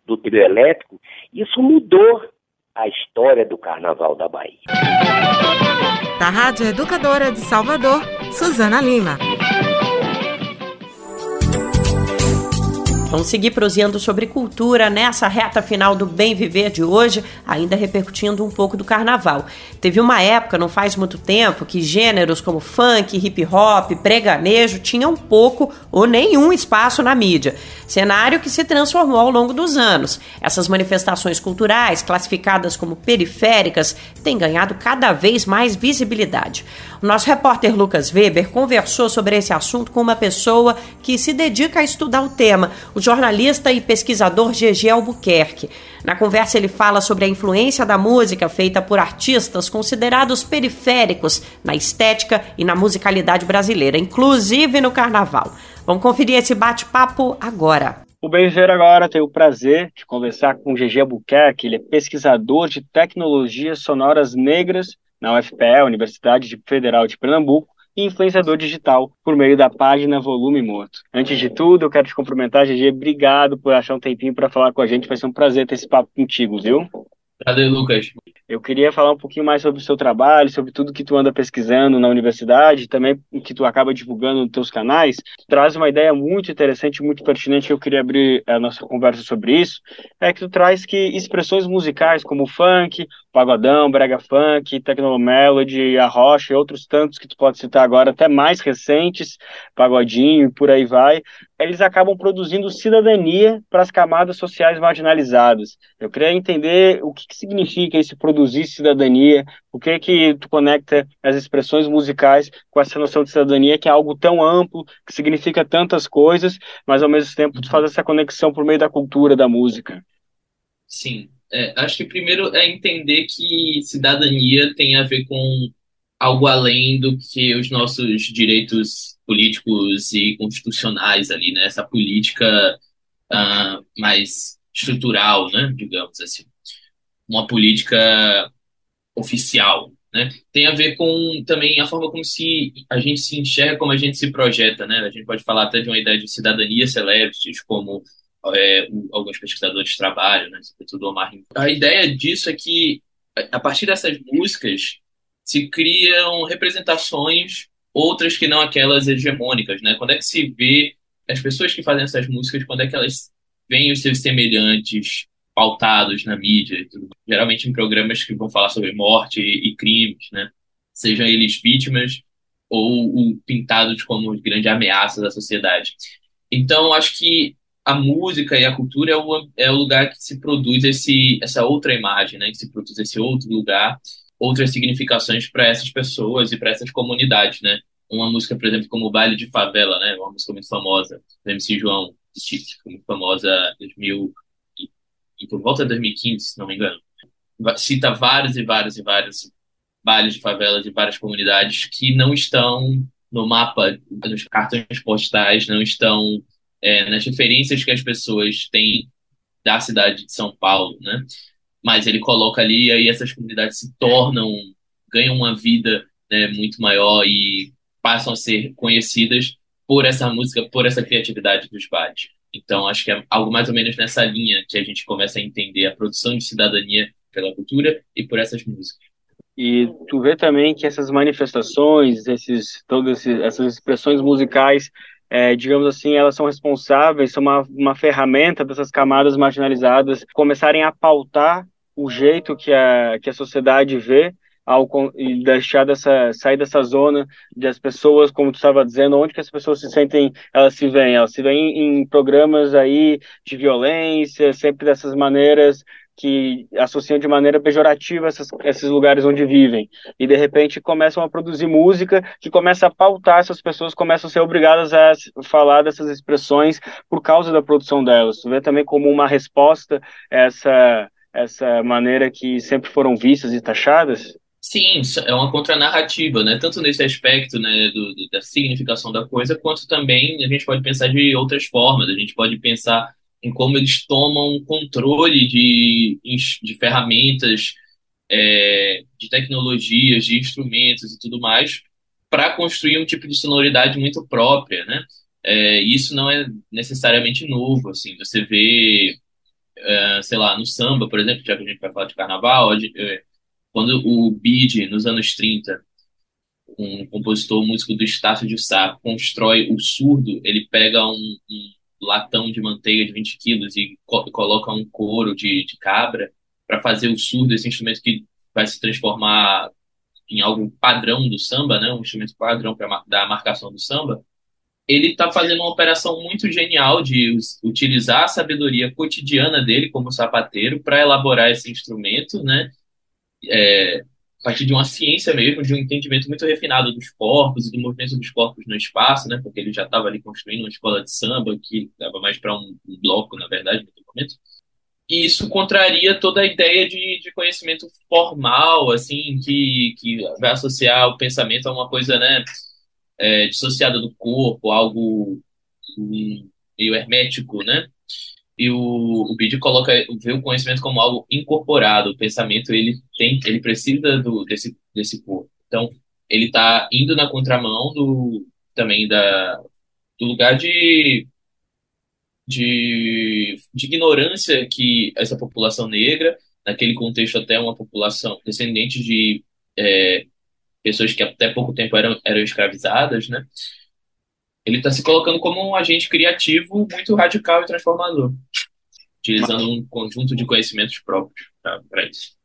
Speaker 21: do trio elétrico. Isso mudou a história do Carnaval da Bahia.
Speaker 18: Da Rádio Educadora de Salvador, Suzana Lima.
Speaker 1: Vamos seguir prosseando sobre cultura nessa reta final do Bem Viver de hoje, ainda repercutindo um pouco do carnaval. Teve uma época, não faz muito tempo, que gêneros como funk, hip hop, preganejo tinham pouco ou nenhum espaço na mídia. Cenário que se transformou ao longo dos anos. Essas manifestações culturais, classificadas como periféricas, têm ganhado cada vez mais visibilidade. O nosso repórter Lucas Weber conversou sobre esse assunto com uma pessoa que se dedica a estudar o tema, o jornalista e pesquisador GG Albuquerque. Na conversa, ele fala sobre a influência da música feita por artistas considerados periféricos na estética e na musicalidade brasileira, inclusive no carnaval. Vamos conferir esse bate-papo agora.
Speaker 22: O Benzer agora tem o prazer de conversar com GG Albuquerque, ele é pesquisador de tecnologias sonoras negras na UFPE, Universidade Federal de Pernambuco, e influenciador digital por meio da página Volume Morto. Antes de tudo, eu quero te cumprimentar, GG. Obrigado por achar um tempinho para falar com a gente. Vai ser um prazer ter esse papo contigo, viu?
Speaker 23: Prazer, Lucas.
Speaker 22: Eu queria falar um pouquinho mais sobre o seu trabalho, sobre tudo que tu anda pesquisando na universidade, também o que tu acaba divulgando nos teus canais. Tu traz uma ideia muito interessante, muito pertinente, eu queria abrir a nossa conversa sobre isso, é que tu traz que expressões musicais como funk, pagodão, brega funk, technomelody, a rocha e outros tantos que tu pode citar agora, até mais recentes, pagodinho e por aí vai, eles acabam produzindo cidadania para as camadas sociais marginalizadas. Eu queria entender o que, que significa esse produzir cidadania, o que que tu conecta as expressões musicais com essa noção de cidadania que é algo tão amplo, que significa tantas coisas, mas ao mesmo tempo tu faz essa conexão por meio da cultura, da música.
Speaker 23: Sim, é, acho que primeiro é entender que cidadania tem a ver com algo além do que os nossos direitos políticos e constitucionais ali, né? Essa política uh, mais estrutural, né? Digamos assim uma política oficial, né? Tem a ver com também a forma como se a gente se enxerga, como a gente se projeta, né? A gente pode falar até de uma ideia de cidadania celebrities, como é, alguns pesquisadores trabalham, né? Sobretudo Omar. A ideia disso é que a partir dessas músicas se criam representações outras que não aquelas hegemônicas, né? Quando é que se vê as pessoas que fazem essas músicas, quando é que elas veem os seus semelhantes pautados na mídia, geralmente em programas que vão falar sobre morte e, e crimes, né? Sejam eles vítimas ou, pintados como grande ameaça da sociedade. Então, acho que a música e a cultura é o, é o lugar que se produz esse, essa outra imagem, né? Que se produz esse outro lugar, outras significações para essas pessoas e para essas comunidades, né? Uma música, por exemplo, como o Baile de Favela, né? Uma música muito famosa, do MC João, muito famosa, 2000 e por volta de 2015, se não me engano. Cita vários e vários e vários bailes de favelas de várias comunidades que não estão no mapa, nos cartões postais, não estão é, nas referências que as pessoas têm da cidade de São Paulo, né? Mas ele coloca ali e aí essas comunidades se tornam, ganham uma vida né, muito maior e passam a ser conhecidas por essa música, por essa criatividade dos bares. Então, acho que é algo mais ou menos nessa linha que a gente começa a entender a produção de cidadania pela cultura e por essas músicas.
Speaker 22: E tu vê também que essas manifestações, esses, todas essas expressões musicais é, digamos assim, elas são responsáveis, são uma, uma ferramenta dessas camadas marginalizadas começarem a pautar o jeito que a, que a sociedade vê ao e deixar dessa sair dessa zona das pessoas, como tu estava dizendo, onde que as pessoas se sentem, elas se veem, elas se veem em programas aí de violência, sempre dessas maneiras que associam de maneira pejorativa essas, esses lugares onde vivem. E, de repente, começam a produzir música que começa a pautar, essas pessoas começam a ser obrigadas a falar dessas expressões por causa da produção delas. Tu vê também como uma resposta a essa, essa maneira que sempre foram vistas e taxadas?
Speaker 23: Sim, é uma contranarrativa, né? Tanto nesse aspecto, né, do, do, da significação da coisa, quanto também a gente pode pensar de outras formas. A gente pode pensar em como eles tomam controle de, de ferramentas, é, de tecnologias, de instrumentos e tudo mais, para construir um tipo de sonoridade muito própria, né? É, isso não é necessariamente novo, assim. Você vê, é, sei lá, no samba, por exemplo, já que a gente vai falar de carnaval, é, quando o Bide, nos anos 30, um compositor músico do Estácio de Sá, constrói o surdo, ele pega um, um latão de manteiga de 20 quilos e co coloca um couro de, de cabra para fazer o surdo, esse instrumento que vai se transformar em algo padrão do samba, né? um instrumento padrão para dar a marcação do samba, ele está fazendo uma operação muito genial de utilizar a sabedoria cotidiana dele como sapateiro para elaborar esse instrumento, né? É, a partir de uma ciência mesmo, de um entendimento muito refinado dos corpos e do movimento dos corpos no espaço, né? Porque ele já estava ali construindo uma escola de samba que dava mais para um, um, bloco, na verdade, no momento. E isso contraria toda a ideia de, de conhecimento formal, assim, que, que vai associar o pensamento a uma coisa, né? É, dissociada do corpo, algo meio hermético, né? E o, o Bid coloca vê o conhecimento como algo incorporado. O pensamento ele tem, ele precisa do desse desse corpo. Então ele está indo na contramão do também da do lugar de de, de ignorância que essa população negra, naquele contexto até uma população descendente de é, pessoas que até pouco tempo eram, eram escravizadas, né? Ele está se colocando como um agente criativo muito radical e transformador, utilizando um conjunto de conhecimentos próprios para isso.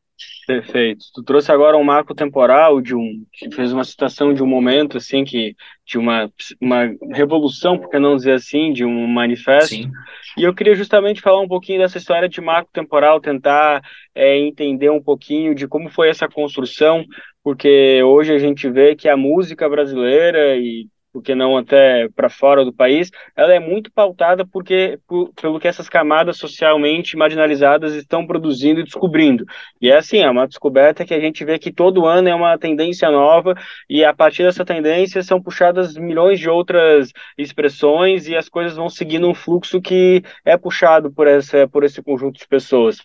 Speaker 22: Perfeito. Tu trouxe agora um marco temporal de um, que fez uma citação de um momento assim que de uma uma revolução, por que não dizer assim, de um manifesto. Sim. E eu queria justamente falar um pouquinho dessa história de marco temporal, tentar é, entender um pouquinho de como foi essa construção, porque hoje a gente vê que a música brasileira e porque não até para fora do país, ela é muito pautada porque por, pelo que essas camadas socialmente marginalizadas estão produzindo e descobrindo. E é assim, é uma descoberta que a gente vê que todo ano é uma tendência nova e a partir dessa tendência são puxadas milhões de outras expressões e as coisas vão seguindo um fluxo que é puxado por essa por esse conjunto de pessoas.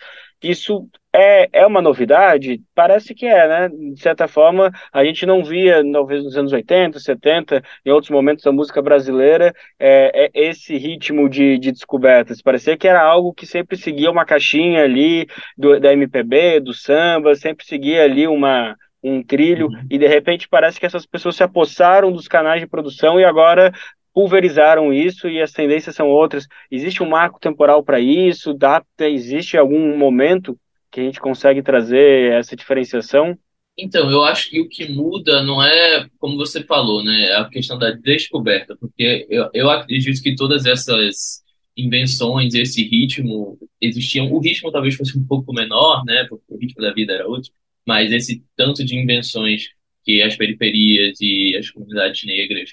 Speaker 22: Isso é, é uma novidade? Parece que é, né? De certa forma, a gente não via, talvez nos anos 80, 70, em outros momentos da música brasileira, é, é esse ritmo de, de descobertas. Parecia que era algo que sempre seguia uma caixinha ali do, da MPB, do samba, sempre seguia ali uma, um trilho, uhum. e de repente parece que essas pessoas se apossaram dos canais de produção e agora pulverizaram isso e as tendências são outras. Existe um marco temporal para isso? Data, existe algum momento que a gente consegue trazer essa diferenciação?
Speaker 23: Então, eu acho que o que muda não é, como você falou, né, é a questão da descoberta, porque eu, eu acredito que todas essas invenções, esse ritmo, existiam. O ritmo talvez fosse um pouco menor, né, porque o ritmo da vida era outro, mas esse tanto de invenções que as periferias e as comunidades negras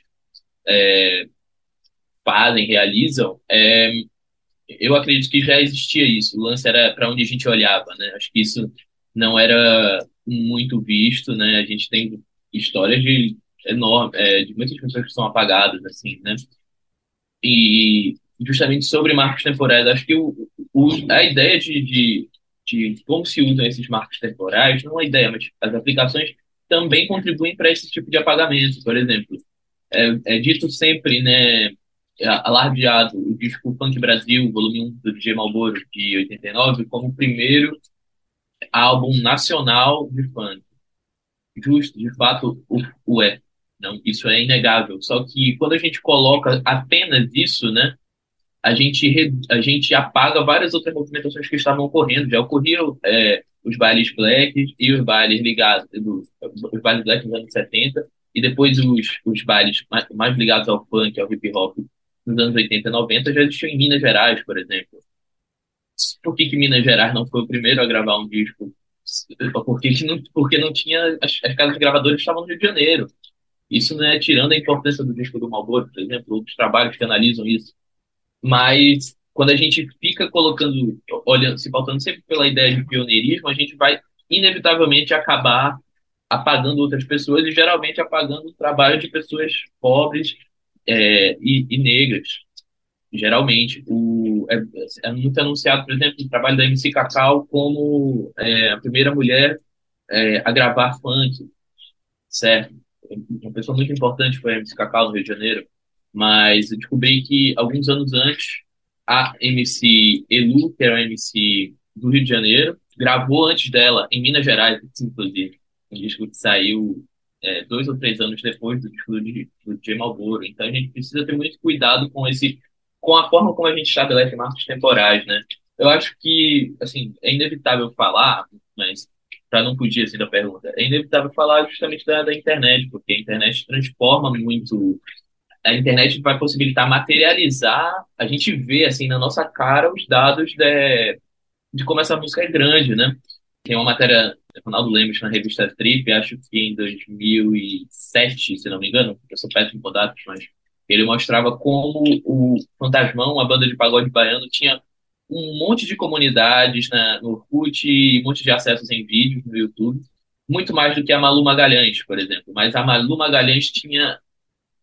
Speaker 23: é, fazem, realizam, é, eu acredito que já existia isso. O lance era para onde a gente olhava, né? Acho que isso não era muito visto, né? A gente tem histórias de enorme, é, de muitas pessoas que são apagadas, assim, né? E justamente sobre marcos temporais, acho que o, o a ideia de, de, de como se usam esses marcos temporais não é uma ideia, mas as aplicações também contribuem para esse tipo de apagamento. Por exemplo, é, é dito sempre, né? alardeado o disco Funk Brasil, volume 1 do DJ Malboro, de 89, como o primeiro álbum nacional de funk. Justo, de fato, o, o é. Não, isso é inegável. Só que quando a gente coloca apenas isso, né, a gente, a gente apaga várias outras movimentações que estavam ocorrendo. Já ocorriam é, os bailes black e os bailes ligados, do, os bailes black nos anos 70, e depois os, os bailes mais, mais ligados ao funk, ao hip hop nos anos 80 e 90 já existiu em Minas Gerais, por exemplo. Por que, que Minas Gerais não foi o primeiro a gravar um disco? Porque não, porque não tinha. As, as casas gravadoras estavam no Rio de Janeiro. Isso não é tirando a importância do disco do Malboro, por exemplo, outros trabalhos que analisam isso. Mas quando a gente fica colocando, olhando, se pautando sempre pela ideia de pioneirismo, a gente vai inevitavelmente acabar apagando outras pessoas e geralmente apagando o trabalho de pessoas pobres é, e, e, negras, geralmente. O, é, é, muito anunciado, por exemplo, o trabalho da MC Cacau como é, a primeira mulher é, a gravar funk, certo? Uma pessoa muito importante foi a MC Cacau no Rio de Janeiro, mas eu descobri que alguns anos antes, a MC Elu, que era a MC do Rio de Janeiro, gravou antes dela, em Minas Gerais, inclusive, um disco que saiu é, dois ou três anos depois do disco do, do J. Malboro. Então a gente precisa ter muito cuidado com esse, com a forma como a gente estabelece marcos temporais, né? Eu acho que, assim, é inevitável falar, mas para não fugir assim da pergunta, é inevitável falar justamente da, da internet, porque a internet transforma muito a internet vai possibilitar materializar, a gente vê assim na nossa cara os dados de, de como essa música é grande, né? Tem uma matéria Ronaldo Lemos na revista Trip, acho que em 2007, se não me engano, eu sou péssimo com dados, mas ele mostrava como o Fantasmão, a banda de pagode baiano, tinha um monte de comunidades na, no Orkut um monte de acessos em vídeos no YouTube, muito mais do que a Malu Magalhães, por exemplo. Mas a Malu Magalhães tinha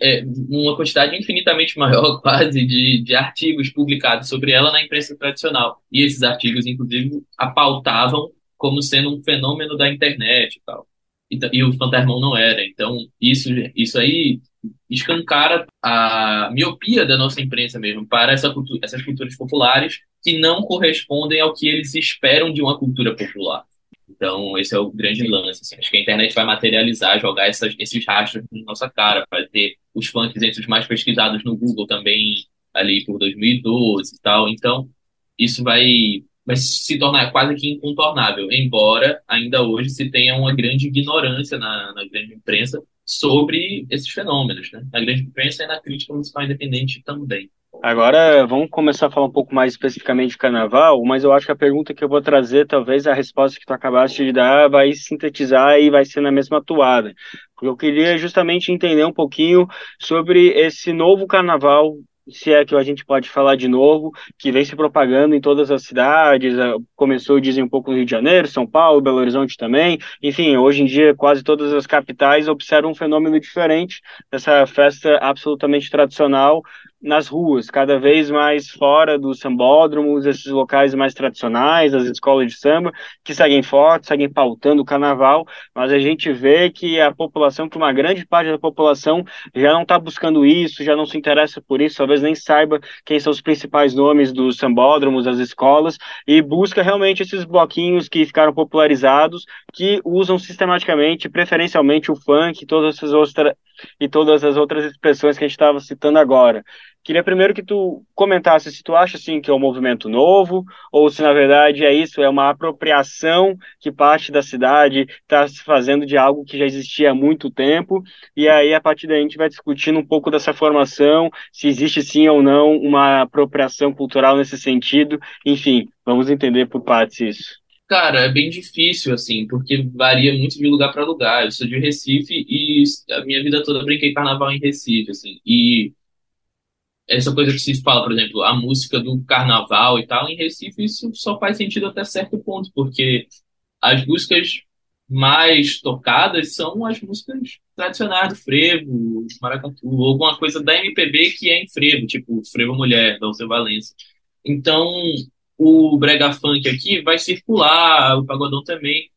Speaker 23: é, uma quantidade infinitamente maior, quase, de, de artigos publicados sobre ela na imprensa tradicional. E esses artigos, inclusive, apautavam como sendo um fenômeno da internet e tal. E, e o fantasmão não era. Então, isso, isso aí escancara a miopia da nossa imprensa mesmo para essa cultura, essas culturas populares que não correspondem ao que eles esperam de uma cultura popular. Então, esse é o grande lance. Assim. Acho que a internet vai materializar, jogar essas, esses rastros na nossa cara, vai ter os funks entre os mais pesquisados no Google também, ali por 2012 e tal. Então, isso vai vai se tornar quase que incontornável, embora ainda hoje se tenha uma grande ignorância na, na grande imprensa sobre esses fenômenos, né? Na grande imprensa e na crítica municipal independente também.
Speaker 22: Agora vamos começar a falar um pouco mais especificamente de carnaval, mas eu acho que a pergunta que eu vou trazer, talvez a resposta que tu acabaste de dar, vai sintetizar e vai ser na mesma toada. Eu queria justamente entender um pouquinho sobre esse novo carnaval se é que a gente pode falar de novo, que vem se propagando em todas as cidades, eh, começou, dizem, um pouco no Rio de Janeiro, São Paulo, Belo Horizonte também, enfim, hoje em dia quase todas as capitais observam um fenômeno diferente dessa festa absolutamente tradicional nas ruas, cada vez mais fora dos sambódromos, esses locais mais tradicionais, as escolas de samba, que seguem forte, seguem pautando o carnaval, mas a gente vê que a população, que uma grande parte da população já não está buscando isso, já não se interessa por isso, talvez nem saiba quem são os principais nomes dos sambódromos, das escolas, e busca realmente esses bloquinhos que ficaram popularizados, que usam sistematicamente, preferencialmente o funk, todas essas outras e todas as outras expressões que a gente estava citando agora. Queria primeiro que tu comentasse se tu acha assim que é um movimento novo ou se na verdade é isso, é uma apropriação que parte da cidade está se fazendo de algo que já existia há muito tempo e aí a partir daí a gente vai discutindo um pouco dessa formação, se existe sim ou não uma apropriação cultural nesse sentido, enfim, vamos entender por partes isso.
Speaker 23: Cara, é bem difícil, assim, porque varia muito de lugar para lugar. Eu sou de Recife e a minha vida toda brinquei carnaval em Recife, assim. E essa coisa que se fala, por exemplo, a música do carnaval e tal, em Recife isso só faz sentido até certo ponto, porque as músicas mais tocadas são as músicas tradicionais do frevo, maracatu, ou alguma coisa da MPB que é em frevo, tipo Frevo Mulher, da Alceu Valença. Então, o brega funk aqui vai circular, o pagodão também,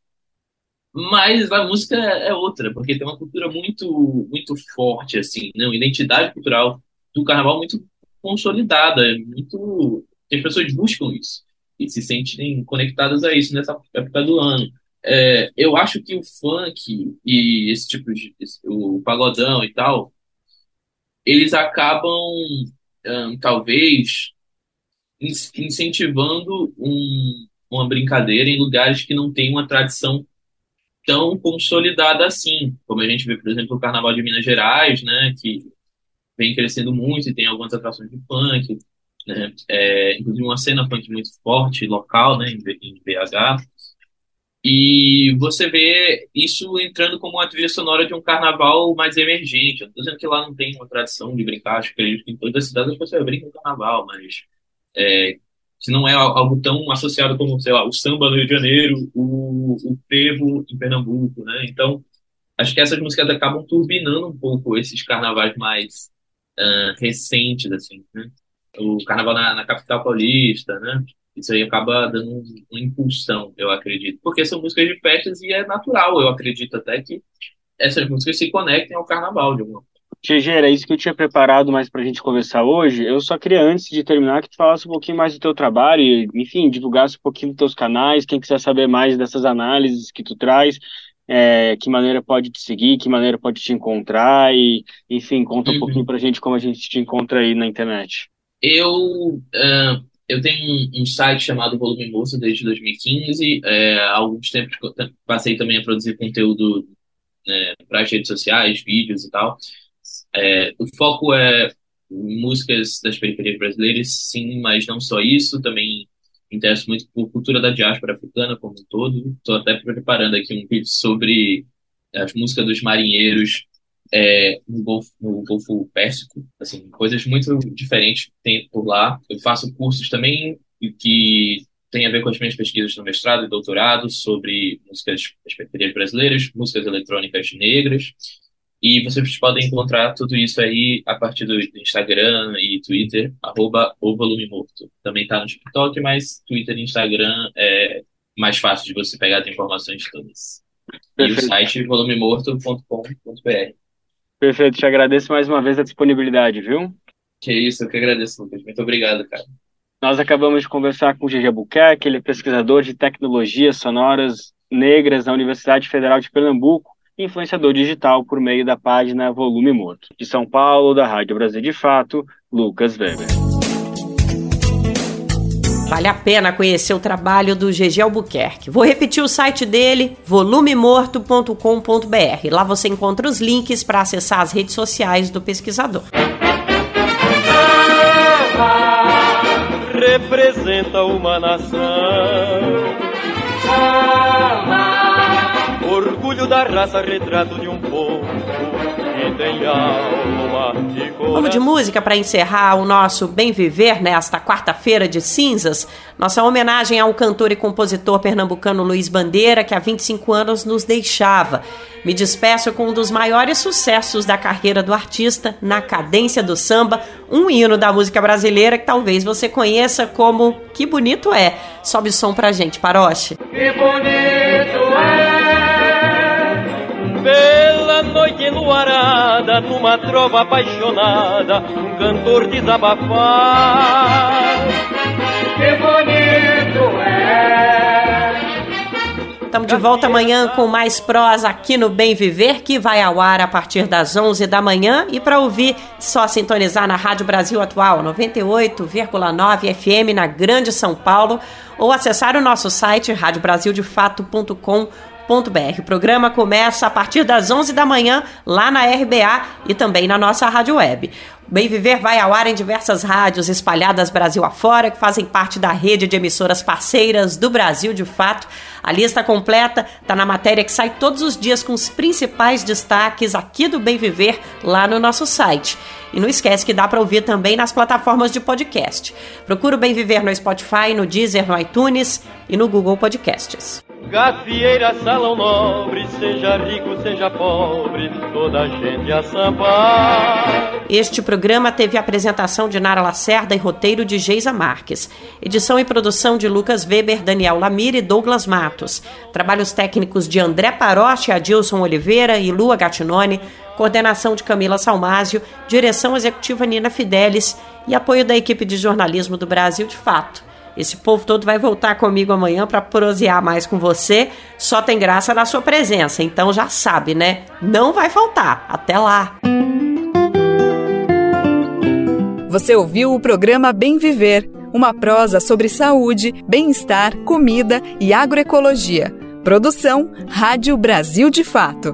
Speaker 23: mas a música é outra, porque tem uma cultura muito muito forte assim, não, identidade cultural do carnaval muito consolidada, muito as pessoas buscam isso e se sentem conectadas a isso nessa época do ano. É, eu acho que o funk e esse tipo de esse, o pagodão e tal, eles acabam um, talvez incentivando um, uma brincadeira em lugares que não tem uma tradição tão consolidada assim, como a gente vê, por exemplo, o Carnaval de Minas Gerais, né, que vem crescendo muito e tem algumas atrações de funk, né, é, inclusive uma cena funk muito forte, local, né, em, em BH, e você vê isso entrando como uma trilha sonora de um carnaval mais emergente. Eu tô dizendo que lá não tem uma tradição de brincar, acho que em todas as cidades você brinca no carnaval, mas é, se não é algo tão associado como, sei lá, o samba no Rio de Janeiro, o, o frevo em Pernambuco, né? Então, acho que essas músicas acabam turbinando um pouco esses carnavais mais uh, recentes, assim, né? O carnaval na, na, capital paulista, né? Isso aí acaba dando um, uma impulsão, eu acredito. Porque são músicas de festas e é natural, eu acredito até que essas músicas se conectem ao carnaval de alguma forma.
Speaker 22: GG, era isso que eu tinha preparado mais para a gente conversar hoje. Eu só queria, antes de terminar, que tu falasse um pouquinho mais do teu trabalho e, enfim, divulgasse um pouquinho dos teus canais, quem quiser saber mais dessas análises que tu traz, é, que maneira pode te seguir, que maneira pode te encontrar e, enfim, conta uhum. um pouquinho para a gente como a gente te encontra aí na internet.
Speaker 23: Eu, uh, eu tenho um, um, site chamado Volume Moça desde 2015. É, há alguns tempos passei também a produzir conteúdo né, para as redes sociais, vídeos e tal. É, o foco é músicas das periferias brasileiras, sim, mas não só isso, também interesso muito por cultura da diáspora africana como um todo. Estou até preparando aqui um vídeo sobre as músicas dos marinheiros é, no, Golfo, no Golfo Pérsico, assim, coisas muito diferentes tem por lá. Eu faço cursos também que tem a ver com as minhas pesquisas no mestrado e doutorado sobre músicas das periferias brasileiras, músicas eletrônicas negras e vocês podem encontrar tudo isso aí a partir do Instagram e Twitter, arroba o volume morto. Também está no TikTok, mas Twitter e Instagram é mais fácil de você pegar as informações todas. Perfeito. E o site volumemorto.com.br.
Speaker 22: Perfeito, te agradeço mais uma vez a disponibilidade, viu?
Speaker 23: Que isso, eu que agradeço, Lucas. Muito obrigado, cara.
Speaker 22: Nós acabamos de conversar com o Gigi Albuquerque, ele é pesquisador de tecnologias sonoras negras na Universidade Federal de Pernambuco influenciador digital por meio da página Volume Morto. De São Paulo, da Rádio Brasil de Fato, Lucas Weber.
Speaker 1: Vale a pena conhecer o trabalho do GG Albuquerque. Vou repetir o site dele, volumemorto.com.br. Lá você encontra os links para acessar as redes sociais do pesquisador.
Speaker 24: Representa uma nação. Da raça, retrato de um povo que tem alma de coração.
Speaker 1: Vamos de música para encerrar o nosso Bem Viver nesta quarta-feira de cinzas. Nossa homenagem ao cantor e compositor pernambucano Luiz Bandeira, que há 25 anos nos deixava. Me despeço com um dos maiores sucessos da carreira do artista, Na Cadência do Samba, um hino da música brasileira que talvez você conheça como Que Bonito É. Sobe o som pra gente, Paroche.
Speaker 24: Que bonito é Bela noite enluarada Numa trova apaixonada Um cantor desabafar Que bonito é
Speaker 1: Estamos de volta amanhã com mais prosa aqui no Bem Viver, que vai ao ar a partir das 11 da manhã. E para ouvir, só sintonizar na Rádio Brasil Atual, 98,9 FM na Grande São Paulo, ou acessar o nosso site radiobrasildefato.com.br. O programa começa a partir das 11 da manhã lá na RBA e também na nossa rádio web. Bem Viver vai ao ar em diversas rádios espalhadas Brasil afora, que fazem parte da rede de emissoras parceiras do Brasil de Fato. A lista completa está na matéria que sai todos os dias com os principais destaques aqui do Bem Viver lá no nosso site. E não esquece que dá para ouvir também nas plataformas de podcast. Procura o Bem Viver no Spotify, no Deezer, no iTunes e no Google Podcasts.
Speaker 24: Gafieira, salão nobre, seja rico, seja pobre, toda gente a sambar.
Speaker 1: Este programa teve apresentação de Nara Lacerda e roteiro de Geisa Marques. Edição e produção de Lucas Weber, Daniel Lamir e Douglas Matos. Trabalhos técnicos de André Paroche, Adilson Oliveira e Lua Gattinone. Coordenação de Camila Salmásio. Direção executiva Nina Fidelis. E apoio da equipe de jornalismo do Brasil de Fato. Esse povo todo vai voltar comigo amanhã para prosear mais com você. Só tem graça na sua presença, então já sabe, né? Não vai faltar. Até lá.
Speaker 3: Você ouviu o programa Bem Viver, uma prosa sobre saúde, bem-estar, comida e agroecologia. Produção Rádio Brasil de Fato.